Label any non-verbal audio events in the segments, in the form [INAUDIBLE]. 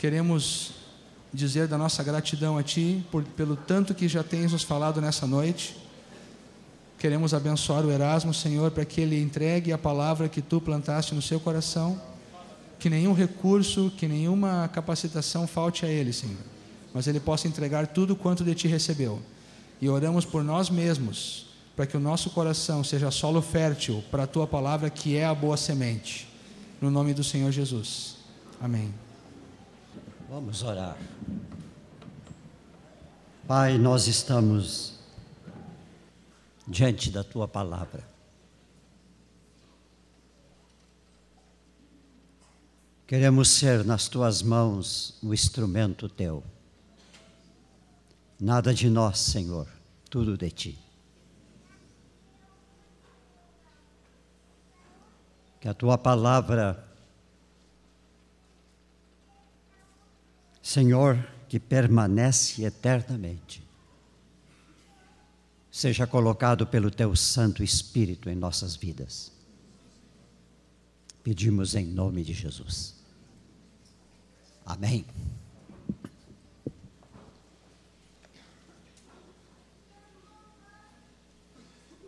queremos dizer da nossa gratidão a Ti por, pelo tanto que já tens nos falado nessa noite. Queremos abençoar o Erasmo, Senhor, para que ele entregue a palavra que Tu plantaste no seu coração. Que nenhum recurso, que nenhuma capacitação falte a ele, Senhor. Mas ele possa entregar tudo quanto de Ti recebeu. E oramos por nós mesmos, para que o nosso coração seja solo fértil para a Tua palavra, que é a boa semente. No nome do Senhor Jesus. Amém. Vamos orar. Pai, nós estamos diante da tua palavra. Queremos ser nas tuas mãos o instrumento teu. Nada de nós, Senhor, tudo de ti. Que a tua palavra, Senhor, que permanece eternamente, seja colocado pelo teu Santo Espírito em nossas vidas. Pedimos em nome de Jesus. Amém.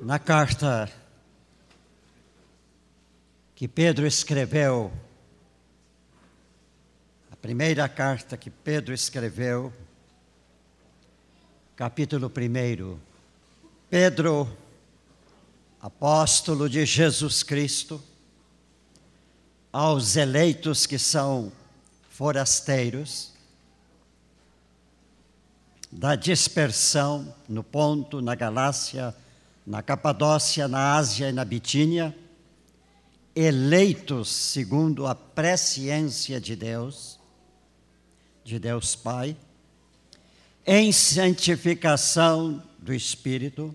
Na carta que Pedro escreveu, primeira carta que Pedro escreveu, capítulo 1, Pedro, apóstolo de Jesus Cristo, aos eleitos que são forasteiros, da dispersão no Ponto, na Galácia, na Capadócia, na Ásia e na Bitínia, eleitos segundo a presciência de Deus, de Deus Pai, em santificação do Espírito,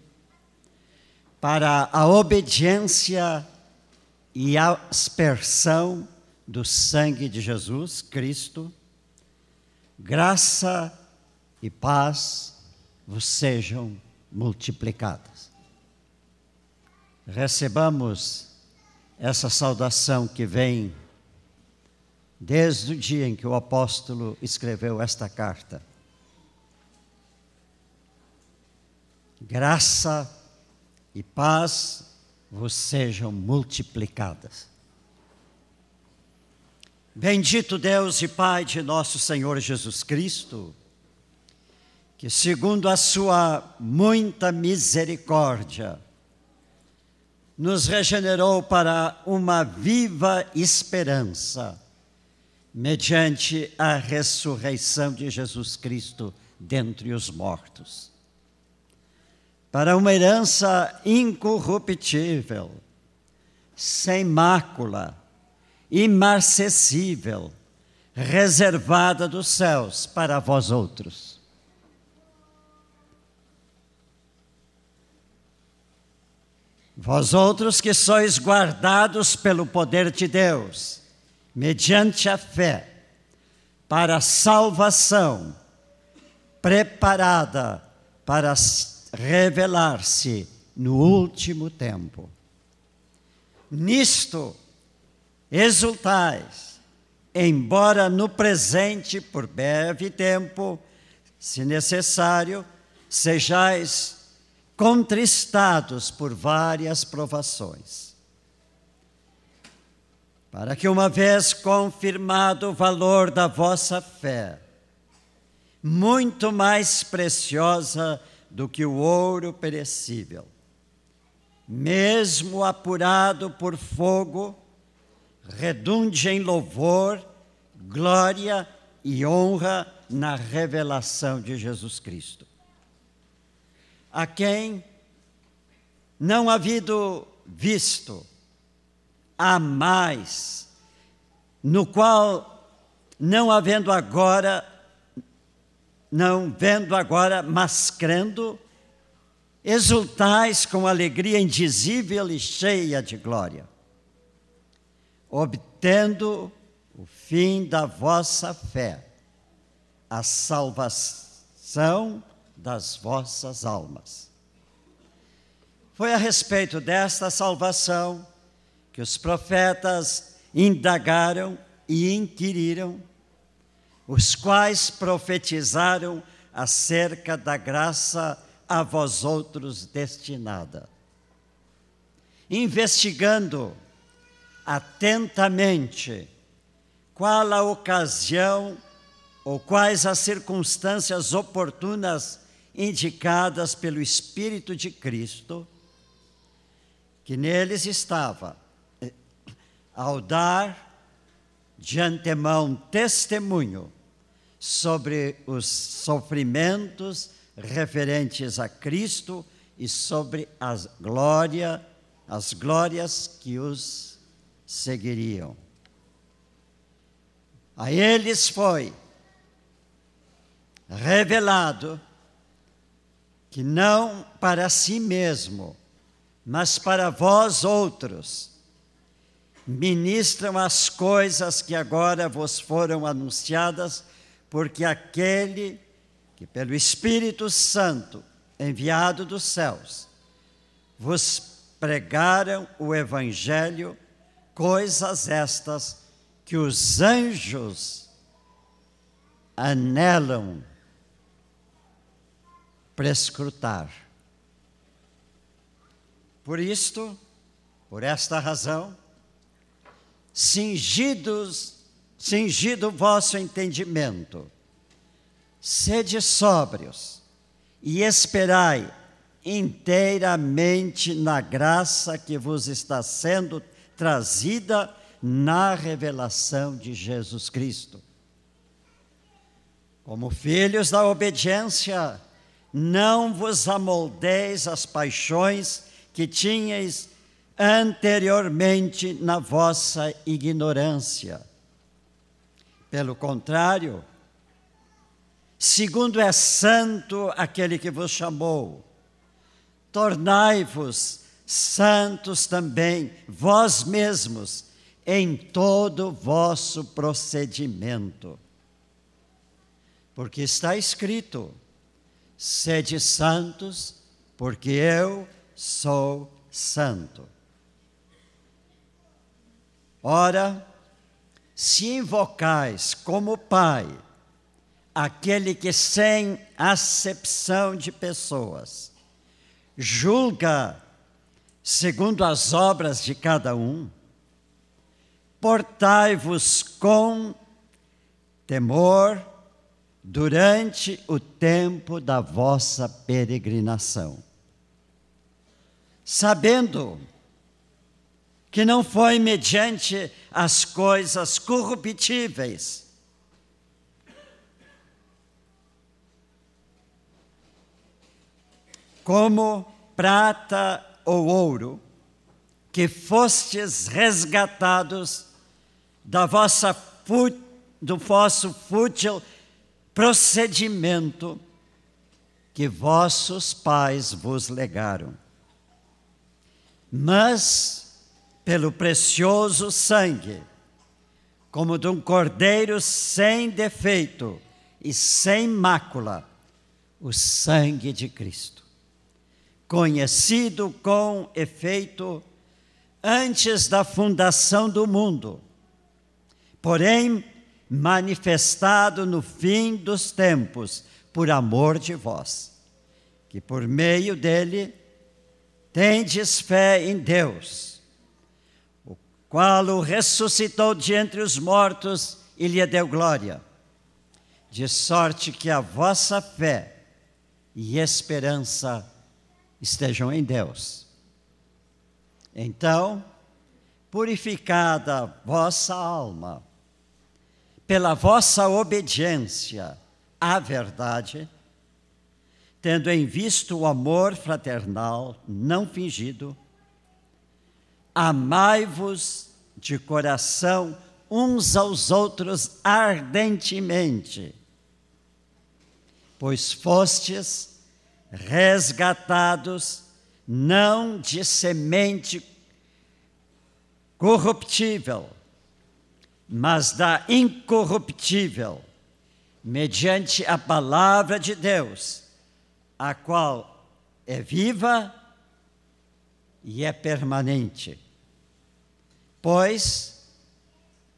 para a obediência e a aspersão do sangue de Jesus Cristo, graça e paz vos sejam multiplicadas. Recebamos essa saudação que vem desde o dia em que o apóstolo escreveu esta carta. Graça e paz vos sejam multiplicadas. Bendito Deus e Pai de nosso Senhor Jesus Cristo, que segundo a sua muita misericórdia, nos regenerou para uma viva esperança, mediante a ressurreição de Jesus Cristo dentre os mortos para uma herança incorruptível, sem mácula, imarcessível, reservada dos céus para vós outros. Vós outros que sois guardados pelo poder de Deus, mediante a fé, para a salvação preparada para revelar-se no último tempo. Nisto exultais, embora no presente, por breve tempo, se necessário, sejais contristados por várias provações. Para que, uma vez confirmado o valor da vossa fé, muito mais preciosa do que o ouro perecível. Mesmo apurado por fogo, redunde em louvor, glória e honra na revelação de Jesus Cristo. A quem não havido visto, há mais, no qual, não havendo agora não vendo agora, mas crendo, exultais com alegria indizível e cheia de glória, obtendo o fim da vossa fé, a salvação das vossas almas. Foi a respeito desta salvação que os profetas indagaram e inquiriram os quais profetizaram acerca da graça a vós outros destinada. Investigando atentamente qual a ocasião ou quais as circunstâncias oportunas indicadas pelo Espírito de Cristo, que neles estava, ao dar de antemão testemunho sobre os sofrimentos referentes a Cristo e sobre as glória, as glórias que os seguiriam. A eles foi revelado que não para si mesmo, mas para vós outros, ministram as coisas que agora vos foram anunciadas, porque aquele que pelo Espírito Santo, enviado dos céus, vos pregaram o Evangelho, coisas estas que os anjos anelam prescrutar. Por isto, por esta razão, cingidos, cingido o vosso entendimento, sede sóbrios e esperai inteiramente na graça que vos está sendo trazida na revelação de Jesus Cristo. Como filhos da obediência, não vos amoldeis as paixões que tinhais anteriormente na vossa ignorância. Pelo contrário, segundo é santo aquele que vos chamou, tornai-vos santos também vós mesmos em todo vosso procedimento. Porque está escrito: sede santos, porque eu sou santo. Ora, se invocais como Pai aquele que sem acepção de pessoas julga segundo as obras de cada um, portai-vos com temor durante o tempo da vossa peregrinação, sabendo não foi mediante as coisas corruptíveis, como prata ou ouro, que fostes resgatados da vossa do vosso fútil procedimento que vossos pais vos legaram. Mas, pelo precioso sangue, como de um cordeiro sem defeito e sem mácula, o sangue de Cristo, conhecido com efeito antes da fundação do mundo, porém manifestado no fim dos tempos, por amor de vós, que por meio dele tendes fé em Deus, qual o ressuscitou de entre os mortos e lhe deu glória, de sorte que a vossa fé e esperança estejam em Deus. Então, purificada vossa alma, pela vossa obediência à verdade, tendo em vista o amor fraternal não fingido, amai-vos de coração uns aos outros ardentemente, pois fostes resgatados não de semente corruptível, mas da incorruptível, mediante a palavra de Deus, a qual é viva e é permanente. Pois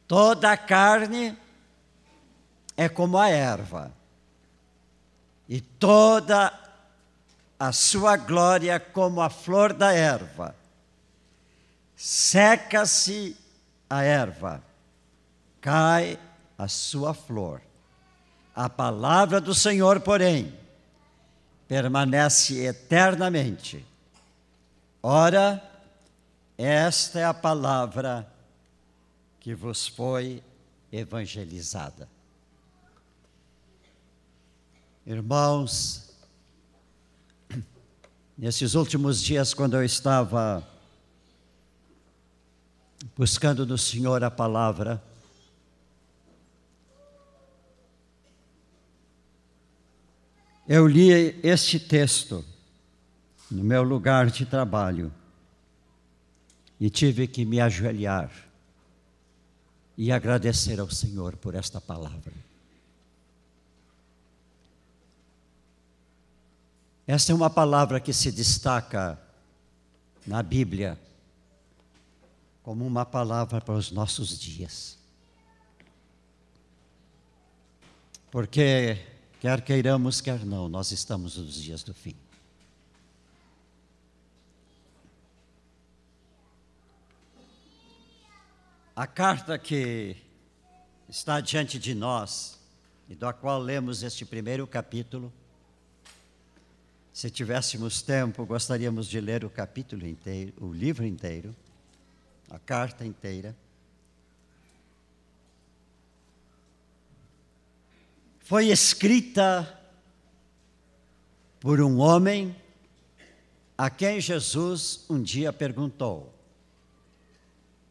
toda a carne é como a erva, e toda a sua glória como a flor da erva. Seca-se a erva, cai a sua flor. A palavra do Senhor, porém, permanece eternamente. Ora, esta é a palavra que vos foi evangelizada. Irmãos, nesses últimos dias, quando eu estava buscando no Senhor a palavra, eu li este texto no meu lugar de trabalho e tive que me ajoelhar e agradecer ao Senhor por esta palavra. Esta é uma palavra que se destaca na Bíblia como uma palavra para os nossos dias. Porque, quer queiramos, quer não, nós estamos nos dias do fim. A carta que está diante de nós, e da qual lemos este primeiro capítulo, se tivéssemos tempo, gostaríamos de ler o capítulo inteiro, o livro inteiro, a carta inteira. Foi escrita por um homem a quem Jesus um dia perguntou: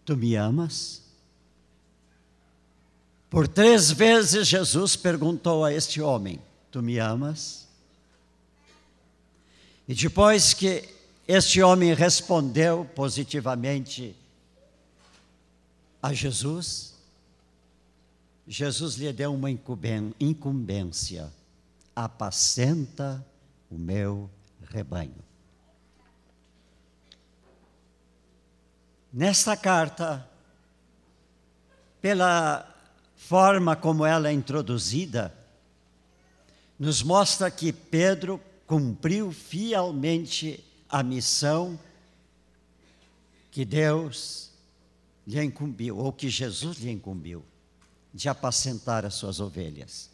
Tu me amas? Por três vezes Jesus perguntou a este homem: Tu me amas? E depois que este homem respondeu positivamente a Jesus, Jesus lhe deu uma incumbência: apacenta o meu rebanho. Nesta carta, pela forma como ela é introduzida, nos mostra que Pedro cumpriu fielmente a missão que Deus lhe incumbiu, ou que Jesus lhe incumbiu, de apacentar as suas ovelhas.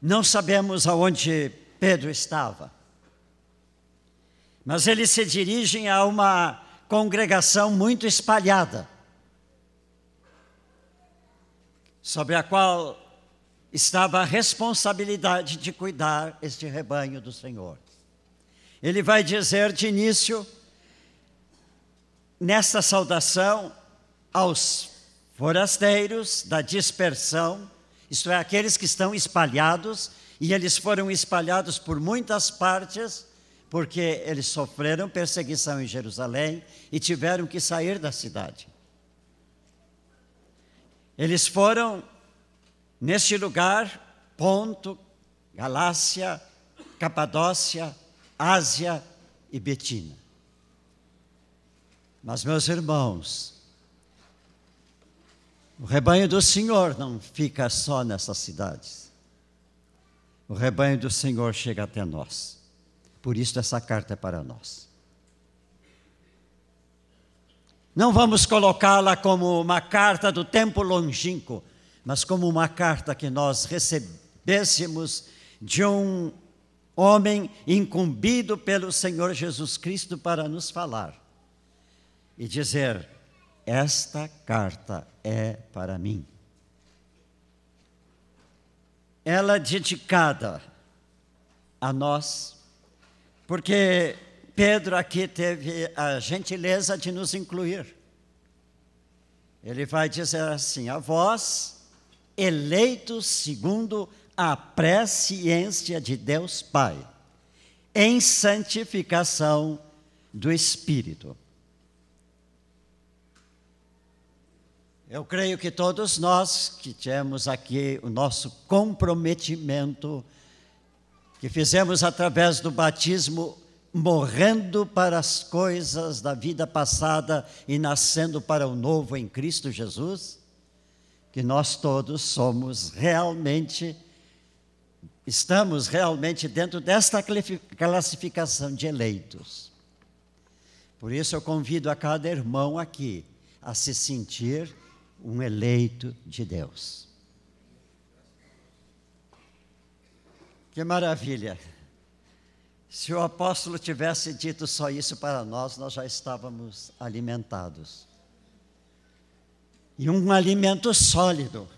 Não sabemos aonde Pedro estava, mas eles se dirigem a uma congregação muito espalhada, sobre a qual estava a responsabilidade de cuidar este rebanho do Senhor. Ele vai dizer de início, nesta saudação, aos forasteiros da dispersão, isto é, aqueles que estão espalhados, e eles foram espalhados por muitas partes, porque eles sofreram perseguição em Jerusalém e tiveram que sair da cidade. Eles foram Neste lugar, Ponto, Galácia, Capadócia, Ásia e Betina. Mas, meus irmãos, o rebanho do Senhor não fica só nessas cidades. O rebanho do Senhor chega até nós. Por isso, essa carta é para nós. Não vamos colocá-la como uma carta do tempo longínquo mas como uma carta que nós recebêssemos de um homem incumbido pelo Senhor Jesus Cristo para nos falar e dizer: Esta carta é para mim. Ela é dedicada a nós, porque Pedro aqui teve a gentileza de nos incluir. Ele vai dizer assim: a vós eleitos segundo a presciência de Deus Pai, em santificação do Espírito. Eu creio que todos nós que temos aqui o nosso comprometimento, que fizemos através do batismo, morrendo para as coisas da vida passada e nascendo para o novo em Cristo Jesus, que nós todos somos realmente, estamos realmente dentro desta classificação de eleitos. Por isso eu convido a cada irmão aqui a se sentir um eleito de Deus. Que maravilha! Se o apóstolo tivesse dito só isso para nós, nós já estávamos alimentados e um alimento sólido,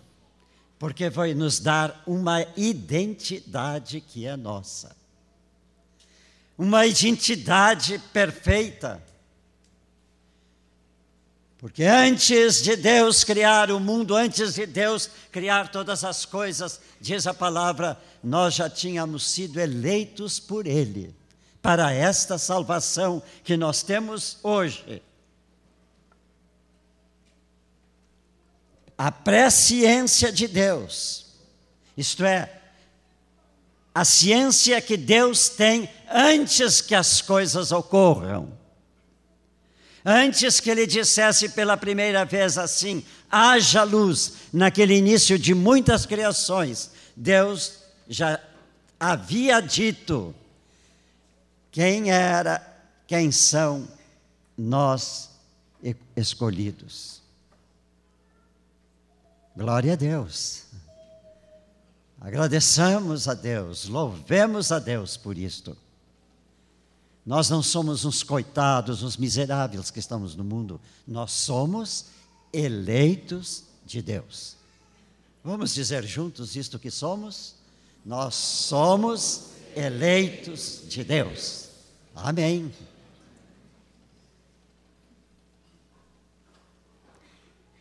porque vai nos dar uma identidade que é nossa. Uma identidade perfeita. Porque antes de Deus criar o mundo, antes de Deus criar todas as coisas, diz a palavra, nós já tínhamos sido eleitos por Ele para esta salvação que nós temos hoje. a presciência de Deus, isto é, a ciência que Deus tem antes que as coisas ocorram. Antes que ele dissesse pela primeira vez assim: haja luz, naquele início de muitas criações, Deus já havia dito quem era, quem são nós escolhidos. Glória a Deus. Agradeçamos a Deus, louvemos a Deus por isto. Nós não somos uns coitados, uns miseráveis que estamos no mundo, nós somos eleitos de Deus. Vamos dizer juntos isto que somos? Nós somos eleitos de Deus. Amém.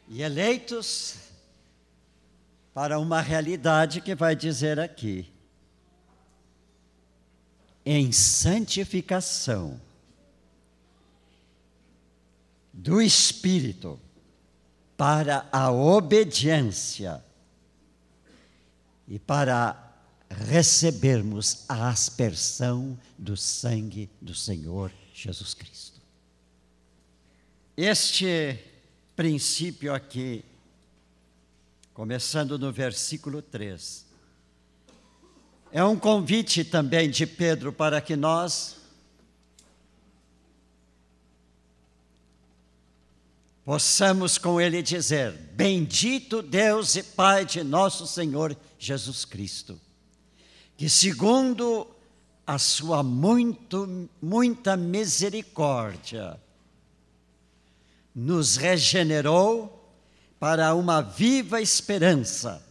E eleitos para uma realidade que vai dizer aqui. Em santificação do Espírito para a obediência e para recebermos a aspersão do sangue do Senhor Jesus Cristo. Este princípio aqui começando no versículo 3. É um convite também de Pedro para que nós possamos com ele dizer: Bendito Deus e Pai de nosso Senhor Jesus Cristo, que segundo a sua muito, muita misericórdia, nos regenerou para uma viva esperança,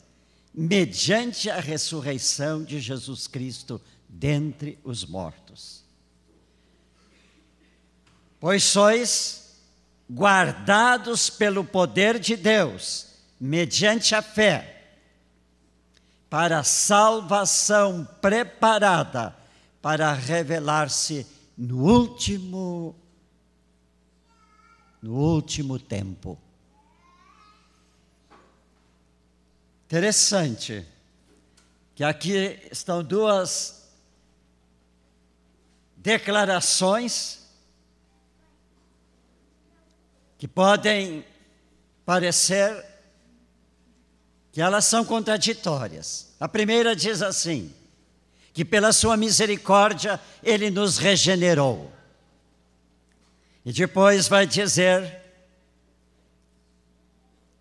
mediante a ressurreição de Jesus Cristo dentre os mortos. Pois sois guardados pelo poder de Deus, mediante a fé, para a salvação preparada para revelar-se no último no último tempo. Interessante que aqui estão duas declarações que podem parecer que elas são contraditórias. A primeira diz assim: que pela sua misericórdia ele nos regenerou. E depois vai dizer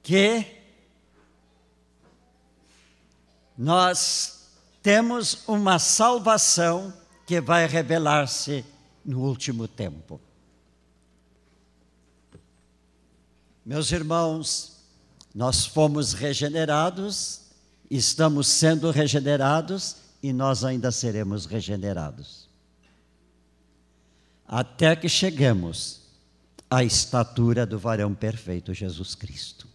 que nós temos uma salvação que vai revelar-se no último tempo. Meus irmãos, nós fomos regenerados, estamos sendo regenerados e nós ainda seremos regenerados. Até que cheguemos à estatura do varão perfeito Jesus Cristo.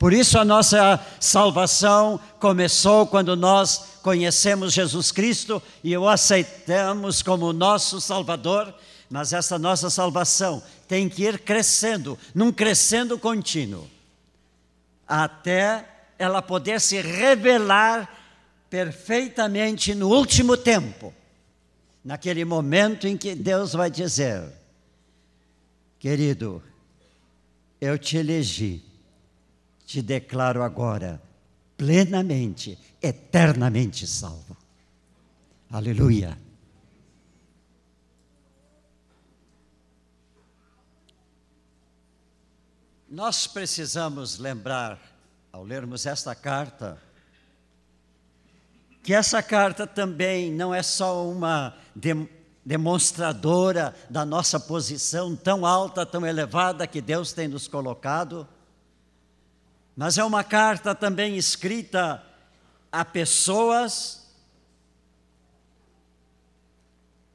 Por isso a nossa salvação começou quando nós conhecemos Jesus Cristo e o aceitamos como nosso Salvador, mas essa nossa salvação tem que ir crescendo, num crescendo contínuo, até ela poder se revelar perfeitamente no último tempo, naquele momento em que Deus vai dizer: Querido, eu te elegi te declaro agora plenamente, eternamente salvo. Aleluia. Nós precisamos lembrar, ao lermos esta carta, que essa carta também não é só uma demonstradora da nossa posição tão alta, tão elevada que Deus tem nos colocado, mas é uma carta também escrita a pessoas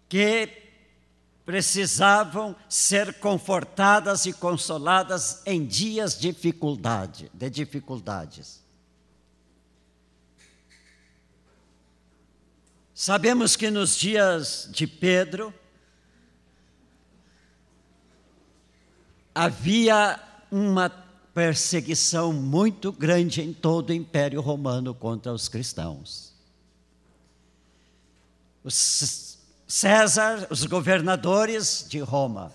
que precisavam ser confortadas e consoladas em dias de dificuldade, de dificuldades. Sabemos que nos dias de Pedro havia uma perseguição muito grande em todo o Império Romano contra os cristãos. Os César, os governadores de Roma,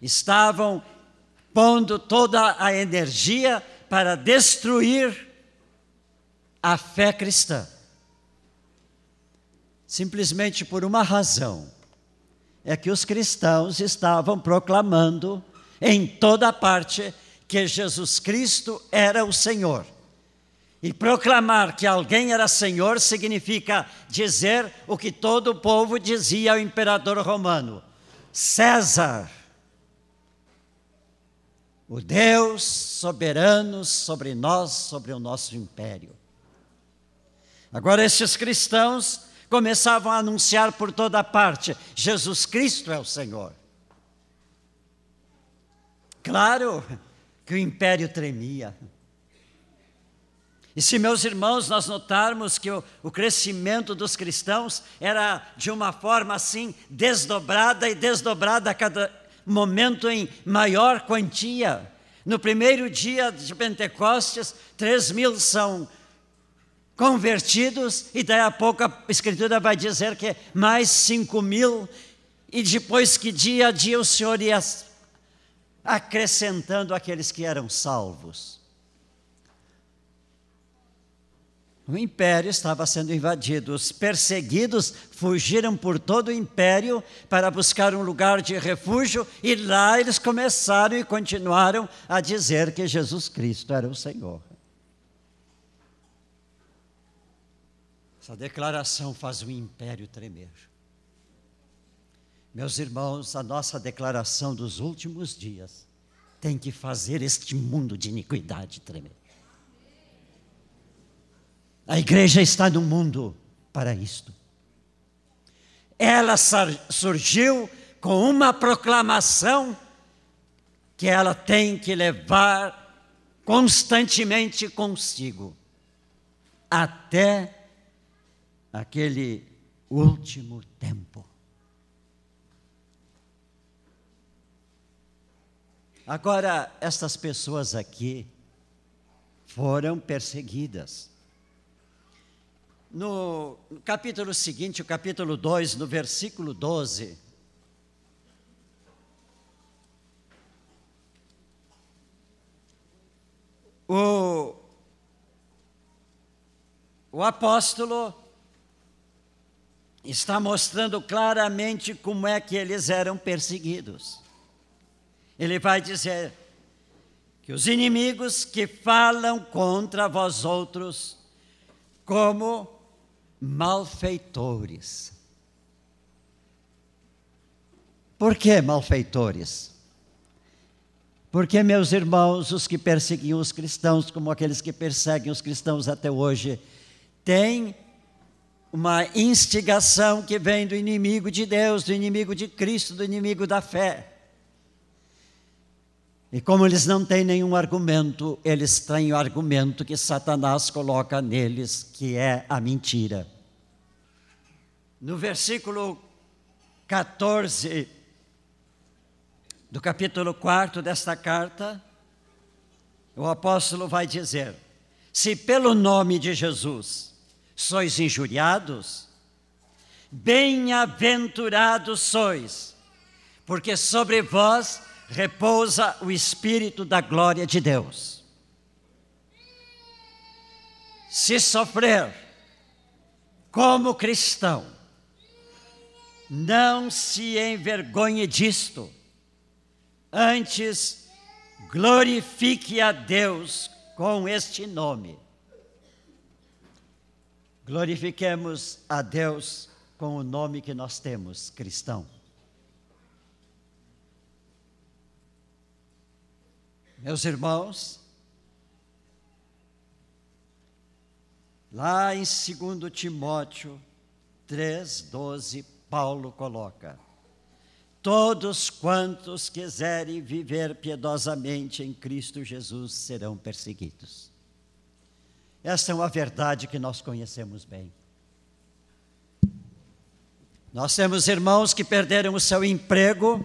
estavam pondo toda a energia para destruir a fé cristã. Simplesmente por uma razão: é que os cristãos estavam proclamando em toda parte que Jesus Cristo era o Senhor. E proclamar que alguém era senhor significa dizer o que todo o povo dizia ao imperador romano: César, o Deus soberano sobre nós, sobre o nosso império. Agora, esses cristãos começavam a anunciar por toda parte: Jesus Cristo é o Senhor. Claro que o império tremia. E se, meus irmãos, nós notarmos que o, o, crescimento dos cristãos era de uma forma assim, desdobrada e desdobrada a cada momento em maior quantia. No primeiro dia de Pentecostes, três mil são convertidos, e daí a pouco a Escritura vai dizer que mais cinco mil, e depois que dia a dia o Senhor ia acrescentando aqueles que eram salvos. O império estava sendo invadido. Os perseguidos fugiram por todo o império para buscar um lugar de refúgio e lá eles começaram e continuaram a dizer que Jesus Cristo era o Senhor. Essa declaração faz o império tremer. Meus irmãos, a nossa declaração dos últimos dias tem que fazer este mundo de iniquidade tremer. A igreja está no mundo para isto. Ela surgiu com uma proclamação que ela tem que levar constantemente consigo, até aquele último tempo. Agora, estas pessoas aqui foram perseguidas no, capítulo seguinte, o capítulo 2, no versículo 12. O, o apóstolo está mostrando claramente como é que eles eram perseguidos. Ele vai dizer que os inimigos que falam contra vós outros, como malfeitores. Por que malfeitores? Porque, meus irmãos, os que perseguiam os cristãos, como aqueles que perseguem os cristãos até hoje, têm uma instigação que vem do inimigo de Deus, do inimigo de Cristo, do inimigo da fé. E como eles não têm nenhum argumento, eles têm o argumento que Satanás coloca neles, que é a mentira. No versículo 14 do capítulo 4 desta carta, o apóstolo vai dizer: Se pelo nome de Jesus sois injuriados, bem-aventurados sois, porque sobre vós repousa o Espírito da glória de Deus. se sofrer como cristão, não se envergonhe disto, antes glorifique a Deus com este nome. Glorifiquemos a Deus com o nome que nós temos, cristão. Meus irmãos, lá em 2 Timóteo 3,12, Paulo coloca: Todos quantos quiserem viver piedosamente em Cristo Jesus serão perseguidos. Essa é uma verdade que nós conhecemos bem. Nós temos irmãos que perderam o seu emprego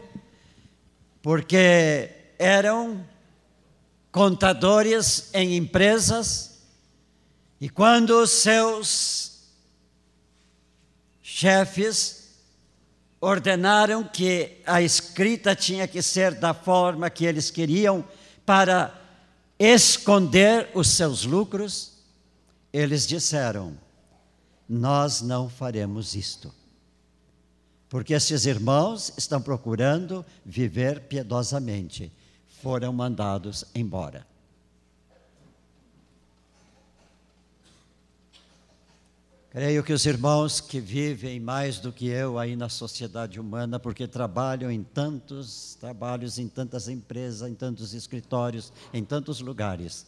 porque eram contadores em empresas e quando seus chefes ordenaram que a escrita tinha que ser da forma que eles queriam para esconder os seus lucros, eles disseram: Nós não faremos isto. Porque esses irmãos estão procurando viver piedosamente, foram mandados embora. Creio que os irmãos que vivem mais do que eu aí na sociedade humana, porque trabalham em tantos trabalhos, em tantas empresas, em tantos escritórios, em tantos lugares,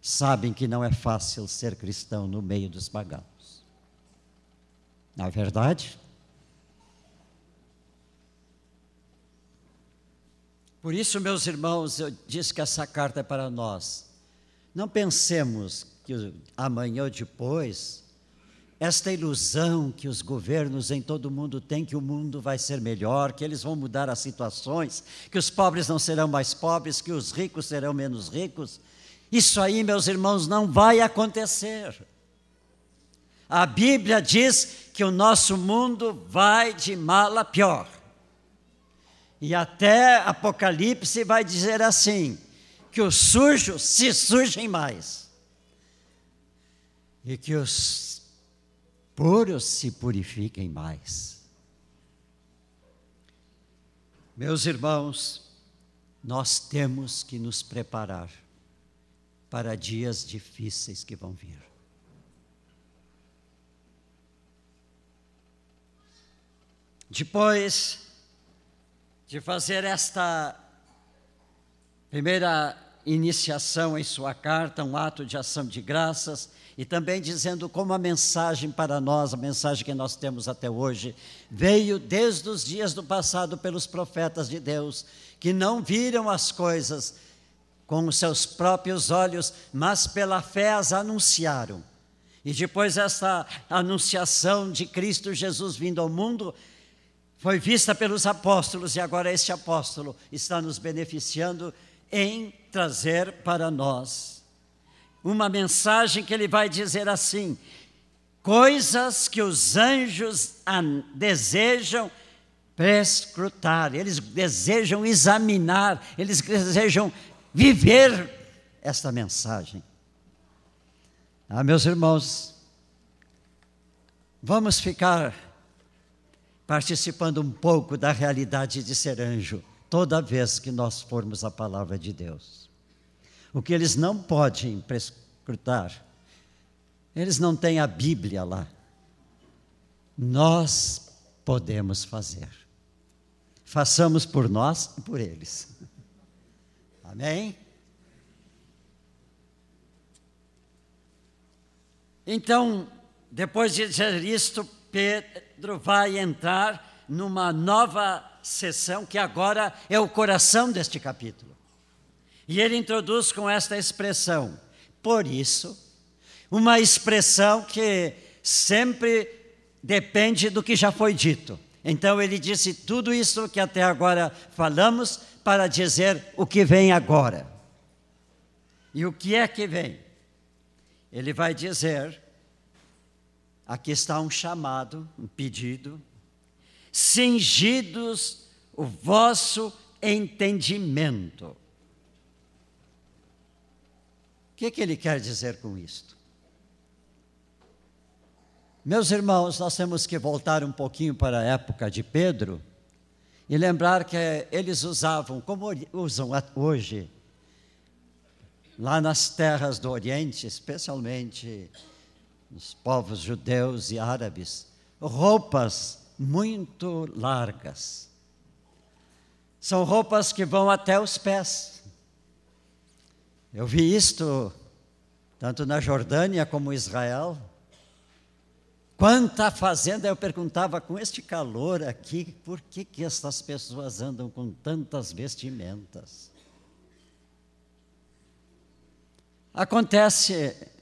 sabem que não é fácil ser cristão no meio dos pagãos. Na verdade, por isso, meus irmãos, eu disse que essa carta é para nós. Não pensemos que amanhã ou depois esta ilusão que os governos em todo o mundo têm que o mundo vai ser melhor, que eles vão mudar as situações, que os pobres não serão mais pobres, que os ricos serão menos ricos. Isso aí, meus irmãos, não vai acontecer. A Bíblia diz que o nosso mundo vai de mal a pior. E até Apocalipse vai dizer assim: que os sujos se surgem mais. E que os puros se purifiquem mais. Meus irmãos, nós temos que nos preparar para dias difíceis que vão vir. Depois de fazer esta primeira iniciação em sua carta, um ato de ação de graças, e também dizendo como a mensagem para nós, a mensagem que nós temos até hoje, veio desde os dias do passado pelos profetas de Deus, que não viram as coisas com os seus próprios olhos, mas pela fé as anunciaram. E depois essa anunciação de Cristo Jesus vindo ao mundo foi vista pelos apóstolos e agora este apóstolo está nos beneficiando em trazer para nós uma mensagem que ele vai dizer assim: coisas que os anjos desejam prescrutar, eles desejam examinar, eles desejam viver esta mensagem. Ah, meus irmãos, vamos ficar participando um pouco da realidade de ser anjo toda vez que nós formos a palavra de Deus. O que eles não podem prescrutar, eles não têm a Bíblia lá. Nós podemos fazer. Façamos por nós e por eles. Amém? Então, depois de dizer isto, Pedro vai entrar numa nova sessão que agora é o coração deste capítulo. E ele introduz com esta expressão, por isso, uma expressão que sempre depende do que já foi dito. Então ele disse tudo isso que até agora falamos para dizer o que vem agora. E o que é que vem? Ele vai dizer: aqui está um chamado, um pedido, cingidos o vosso entendimento. O que, que ele quer dizer com isto? Meus irmãos, nós temos que voltar um pouquinho para a época de Pedro e lembrar que eles usavam, como usam hoje, lá nas terras do Oriente, especialmente nos povos judeus e árabes, roupas muito largas. São roupas que vão até os pés. Eu vi isto tanto na Jordânia como em Israel. Quanta fazenda eu perguntava com este calor aqui, por que que essas pessoas andam com tantas vestimentas? Acontece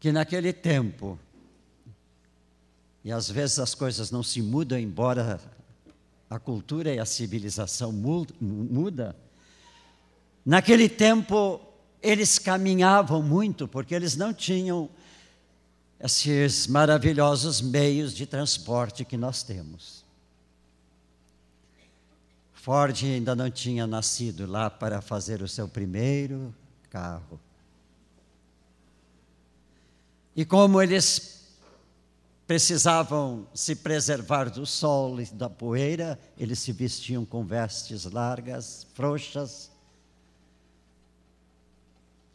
que naquele tempo, e às vezes as coisas não se mudam, embora a cultura e a civilização muda, naquele tempo eles caminhavam muito, porque eles não tinham esses maravilhosos meios de transporte que nós temos. Ford ainda não tinha nascido lá para fazer o seu primeiro carro. E como eles precisavam se preservar do sol e da poeira, eles se vestiam com vestes largas, frouxas.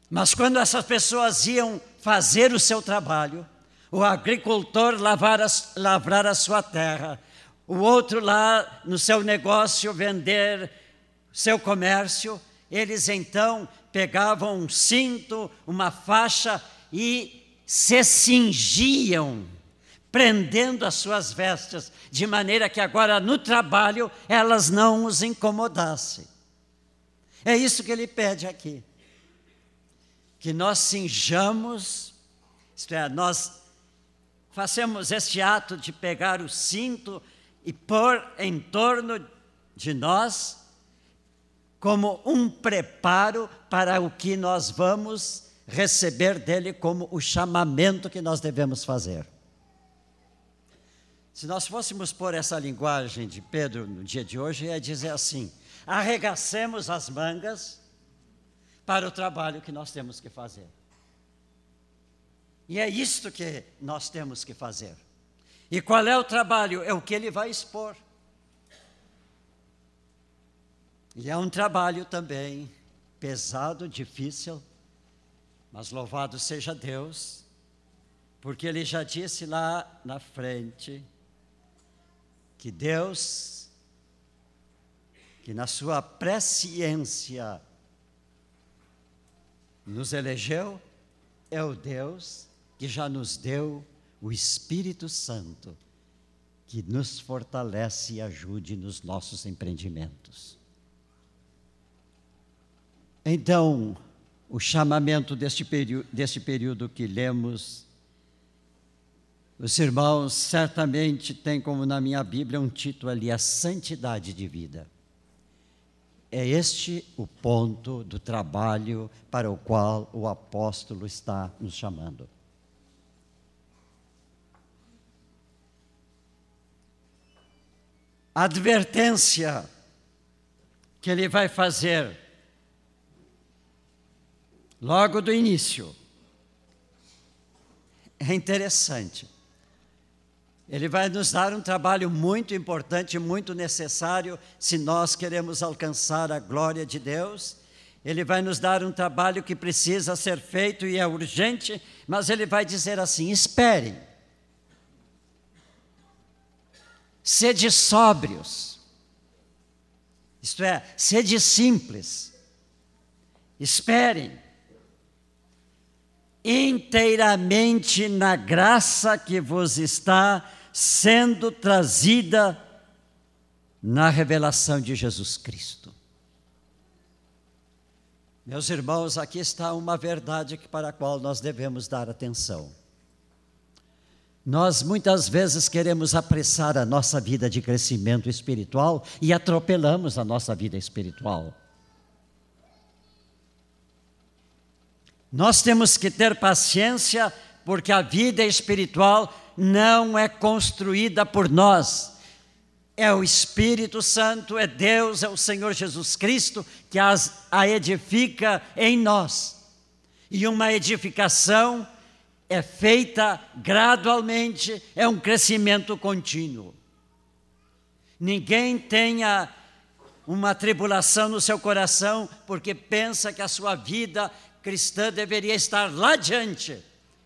Mas quando essas pessoas iam fazer o seu trabalho, o agricultor lavar lavrar a sua terra, o outro lá no seu negócio vender seu comércio, eles então pegavam um cinto, uma faixa e se cingiam, prendendo as suas vestes, de maneira que agora no trabalho elas não os incomodassem. É isso que ele pede aqui. Que nós cinjamos, isto é, nós façamos este ato de pegar o cinto e pôr em torno de nós como um preparo para o que nós vamos receber dele como o chamamento que nós devemos fazer. Se nós fôssemos pôr essa linguagem de Pedro no dia de hoje, ia dizer assim: arregacemos as mangas para o trabalho que nós temos que fazer. E é isto que nós temos que fazer. E qual é o trabalho? É o que ele vai expor. E é um trabalho também pesado, difícil, mas louvado seja Deus, porque ele já disse lá na frente que Deus, que na sua presciência nos elegeu, é o Deus que já nos deu o Espírito Santo, que nos fortalece e ajude nos nossos empreendimentos. Então, o chamamento deste, deste período que lemos, os irmãos certamente têm como na minha Bíblia um título ali, a santidade de vida. É este o ponto do trabalho para o qual o apóstolo está nos chamando. advertência que ele vai fazer logo do início. É interessante. Ele vai nos dar um trabalho muito importante, muito necessário, se nós queremos alcançar a glória de Deus. Ele vai nos dar um trabalho que precisa ser feito e é urgente, mas ele vai dizer assim: esperem sede sóbrios, isto é, sede simples, esperem inteiramente na graça que vos está sendo trazida na revelação de Jesus Cristo. Meus irmãos, aqui está uma verdade para a qual nós devemos dar atenção. Nós muitas vezes queremos apressar a nossa vida de crescimento espiritual e atropelamos a nossa vida espiritual. Nós temos que ter paciência, porque a vida espiritual não é construída por nós. É o Espírito Santo, é Deus, é o Senhor Jesus Cristo que as, a edifica em nós. E uma edificação é feita gradualmente, é um crescimento contínuo. Ninguém tenha uma tribulação no seu coração porque pensa que a sua vida cristã deveria estar lá adiante,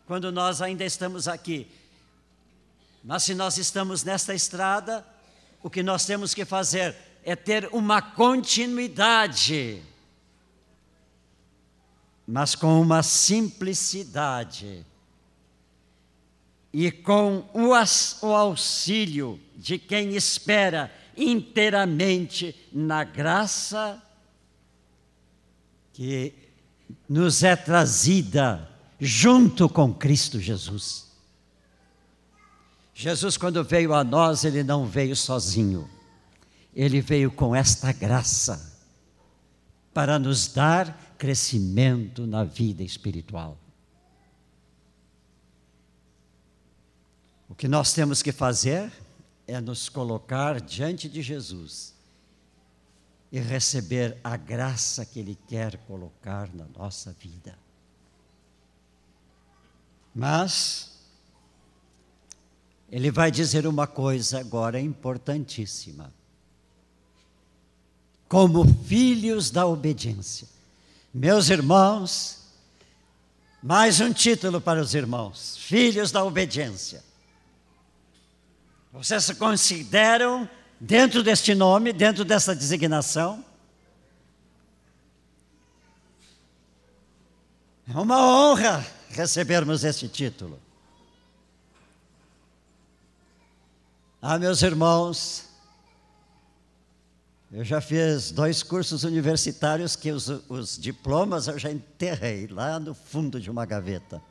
quando nós ainda estamos aqui. Mas se nós estamos nesta estrada, o que nós temos que fazer é ter uma continuidade, mas com uma simplicidade e com o auxílio de quem espera inteiramente na graça que nos é trazida junto com Cristo Jesus. Jesus, quando veio a nós, ele não veio sozinho, ele veio com esta graça para nos dar crescimento na vida espiritual. O que nós temos que fazer é nos colocar diante de Jesus e receber a graça que Ele quer colocar na nossa vida. Mas, Ele vai dizer uma coisa agora importantíssima. Como filhos da obediência. Meus irmãos, mais um título para os irmãos: Filhos da obediência. Vocês se consideram dentro deste nome, dentro dessa designação? É uma honra recebermos este título. Ah, meus irmãos, eu já fiz dois cursos universitários que os, os diplomas eu já enterrei lá no fundo de uma gaveta.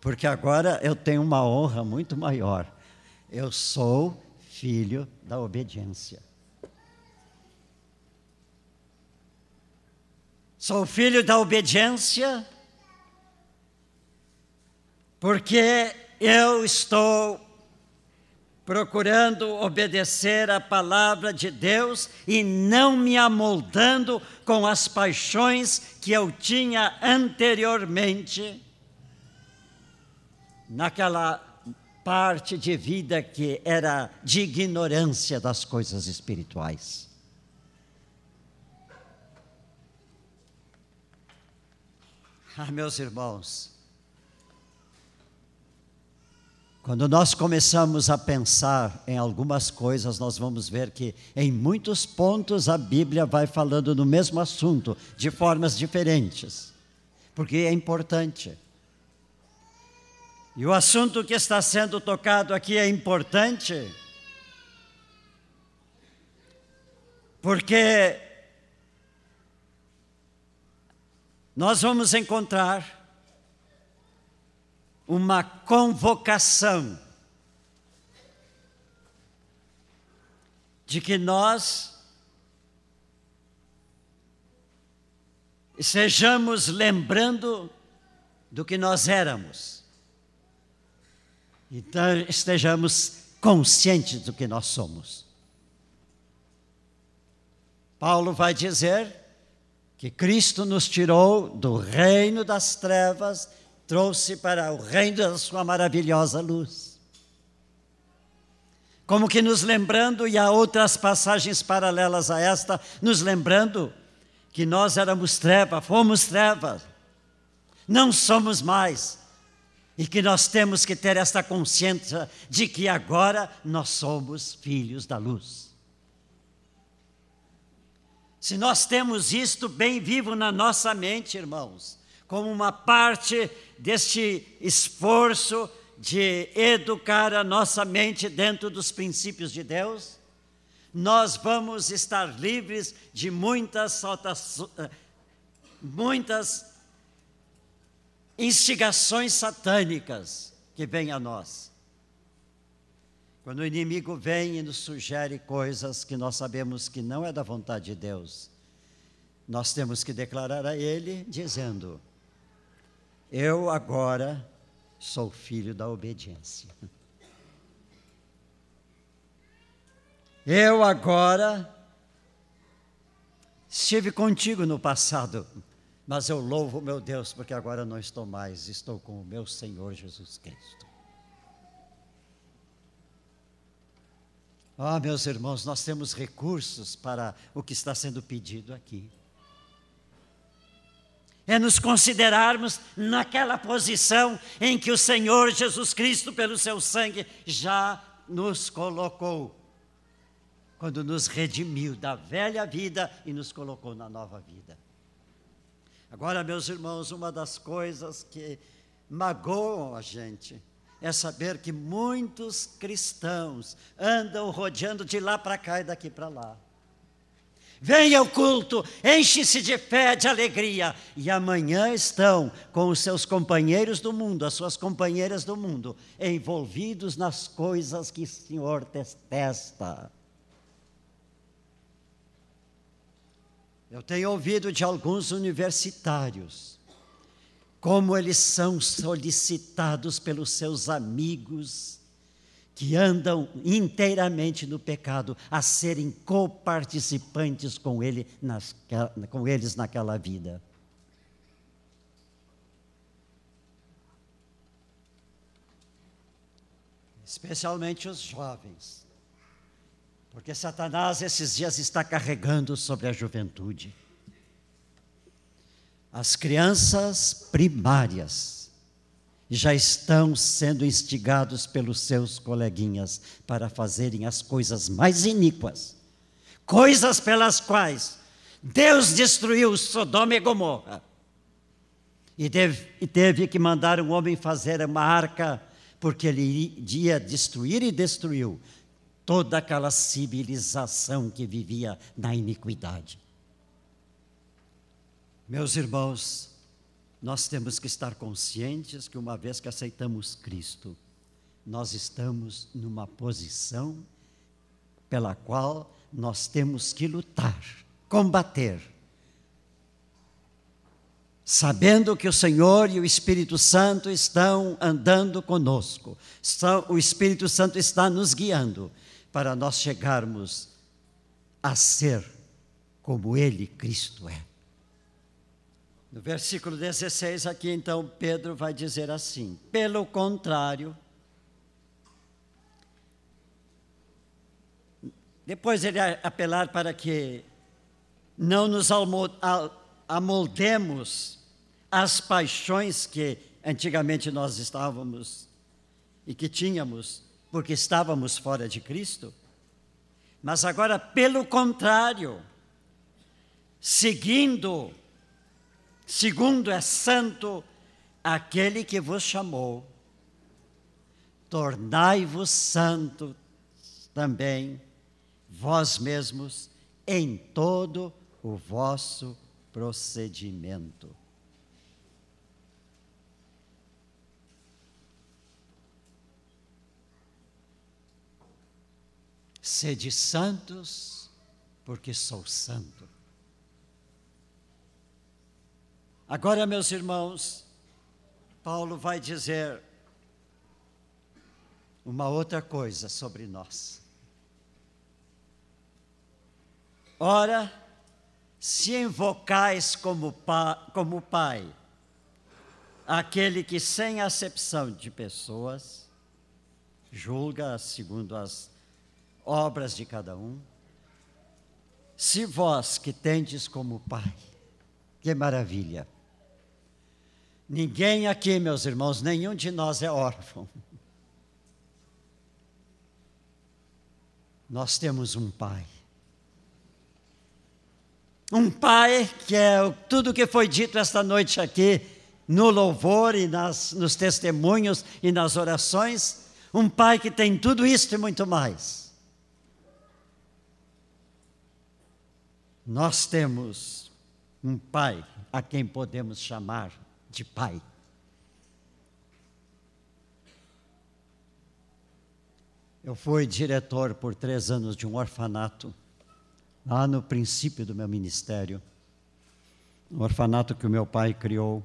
Porque agora eu tenho uma honra muito maior eu sou filho da obediência. Sou filho da obediência porque eu estou procurando obedecer a palavra de Deus e não me amoldando com as paixões que eu tinha anteriormente naquela parte de vida que era de ignorância das coisas espirituais. Ah, meus irmãos, quando nós começamos a pensar em algumas coisas, nós vamos ver que em muitos pontos a Bíblia vai falando no mesmo assunto, de formas diferentes, porque é importante. E o assunto que está sendo tocado aqui é importante, porque nós vamos encontrar uma convocação de que nós sejamos lembrando do que nós éramos. Então estejamos conscientes do que nós somos. Paulo vai dizer que Cristo nos tirou do reino das trevas, trouxe para o reino da sua maravilhosa luz. Como que nos lembrando, e há outras passagens paralelas a esta, nos lembrando que nós éramos trevas, fomos trevas, não somos mais e que nós temos que ter esta consciência de que agora nós somos filhos da luz. Se nós temos isto bem vivo na nossa mente, irmãos, como uma parte deste esforço de educar a nossa mente dentro dos princípios de Deus, nós vamos estar livres de muitas, eh, muitas instigações satânicas que vêm a nós. Quando o inimigo vem e nos sugere coisas que nós sabemos que não é da vontade de Deus, nós temos que declarar a ele dizendo: Eu agora sou filho da obediência. Eu agora estive contigo no passado, Mas eu louvo meu Deus, porque agora não estou mais, estou com o meu Senhor Jesus Cristo. Ah, meus irmãos, nós temos recursos para o que está sendo pedido aqui. É nos considerarmos naquela posição em que o Senhor Jesus Cristo, pelo seu sangue, já nos colocou. Quando nos redimiu da velha vida e nos colocou na nova vida. Agora, meus irmãos, uma das coisas que magoam a gente é saber que muitos cristãos andam rodeando de lá para cá e daqui para lá. Venha ao culto, enche-se de fé, de alegria, e amanhã estão com os seus companheiros do mundo, as suas companheiras do mundo, envolvidos nas coisas que o Senhor detesta. Eu tenho ouvido de alguns universitários como eles são solicitados pelos seus amigos que andam inteiramente no pecado a serem coparticipantes com, ele nas, com eles naquela vida. Especialmente os jovens, porque Satanás esses dias está carregando sobre a juventude as crianças primárias já estão sendo instigados pelos seus coleguinhas para fazerem as coisas mais iníquas, coisas pelas quais Deus destruiu Sodoma e Gomorra. E teve, e teve que mandar um homem fazer uma arca, porque ele iria destruir e destruiu toda aquela civilização que vivia na iniquidade. Meus irmãos, nós temos que estar conscientes que uma vez que aceitamos Cristo, nós estamos numa posição pela qual nós temos que lutar, combater. Sabendo que o Senhor e o Espírito Santo estão andando conosco, o Espírito Santo está nos guiando para nós chegarmos a ser como Ele, Cristo, é. No versículo 16, aqui então, Pedro vai dizer assim: pelo contrário, depois ele apelar para que não nos amoldemos às paixões que antigamente nós estávamos e que tínhamos, porque estávamos fora de Cristo, mas agora, pelo contrário, seguindo Segundo é santo aquele que vos chamou. Tornai-vos santo também vós mesmos em todo o vosso procedimento. Sede santos, porque sou santo. Agora, meus irmãos, Paulo vai dizer uma outra coisa sobre nós. Ora, se invocais como, pa, como Pai, aquele que sem acepção de pessoas, julga segundo as obras de cada um, se vós que tendes como Pai, que maravilha! Ninguém aqui, meus irmãos, nenhum de nós é órfão. Nós temos um Pai. Um Pai que é tudo que foi dito esta noite aqui, no louvor e nas, nos testemunhos e nas orações. Um Pai que tem tudo isso e muito mais. Nós temos um Pai a quem podemos chamar de pai. Eu fui diretor por três anos de um orfanato, lá no princípio do meu ministério. Um orfanato que o meu pai criou.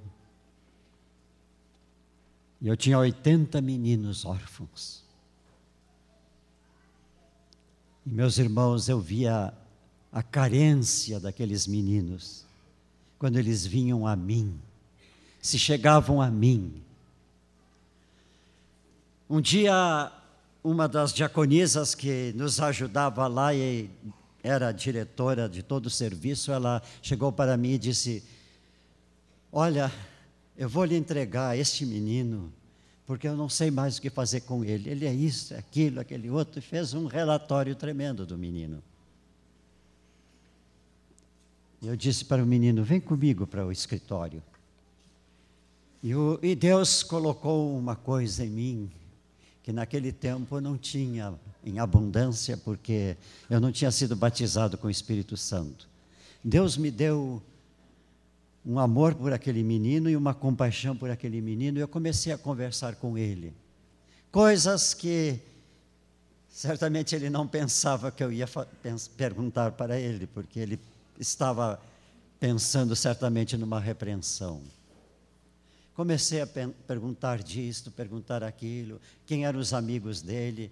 E eu tinha 80 meninos órfãos. E meus irmãos, eu via a carência daqueles meninos quando eles vinham a mim, se chegavam a mim. Um dia, uma das diaconisas que nos ajudava lá e era diretora de todo o serviço, ela chegou para mim e disse: Olha, eu vou lhe entregar este menino, porque eu não sei mais o que fazer com ele. Ele é isso, é aquilo, aquele outro, e fez um relatório tremendo do menino. Eu disse para o menino: Vem comigo para o escritório. E, o, e Deus colocou uma coisa em mim que naquele tempo eu não tinha em abundância, porque eu não tinha sido batizado com o Espírito Santo. Deus me deu um amor por aquele menino e uma compaixão por aquele menino, e eu comecei a conversar com ele. Coisas que certamente ele não pensava que eu ia perguntar para ele, porque ele estava pensando certamente numa repreensão. Comecei a perguntar disto, perguntar aquilo, quem eram os amigos dele.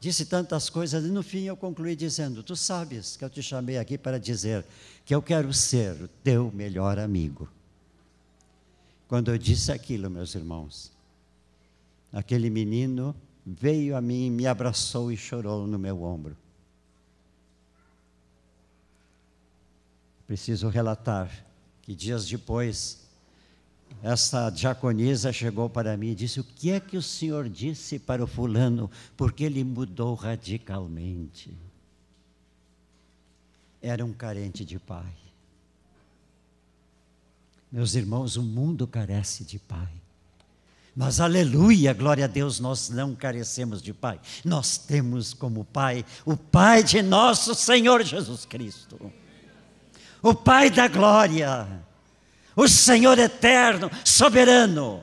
Disse tantas coisas e no fim eu concluí dizendo: Tu sabes que eu te chamei aqui para dizer que eu quero ser o teu melhor amigo. Quando eu disse aquilo, meus irmãos, aquele menino veio a mim, me abraçou e chorou no meu ombro. Preciso relatar que dias depois, essa diaconisa chegou para mim e disse: O que é que o senhor disse para o fulano? Porque ele mudou radicalmente. Era um carente de pai. Meus irmãos, o mundo carece de pai. Mas aleluia, glória a Deus, nós não carecemos de pai. Nós temos como pai o pai de nosso Senhor Jesus Cristo o Pai da glória, o Senhor eterno, soberano.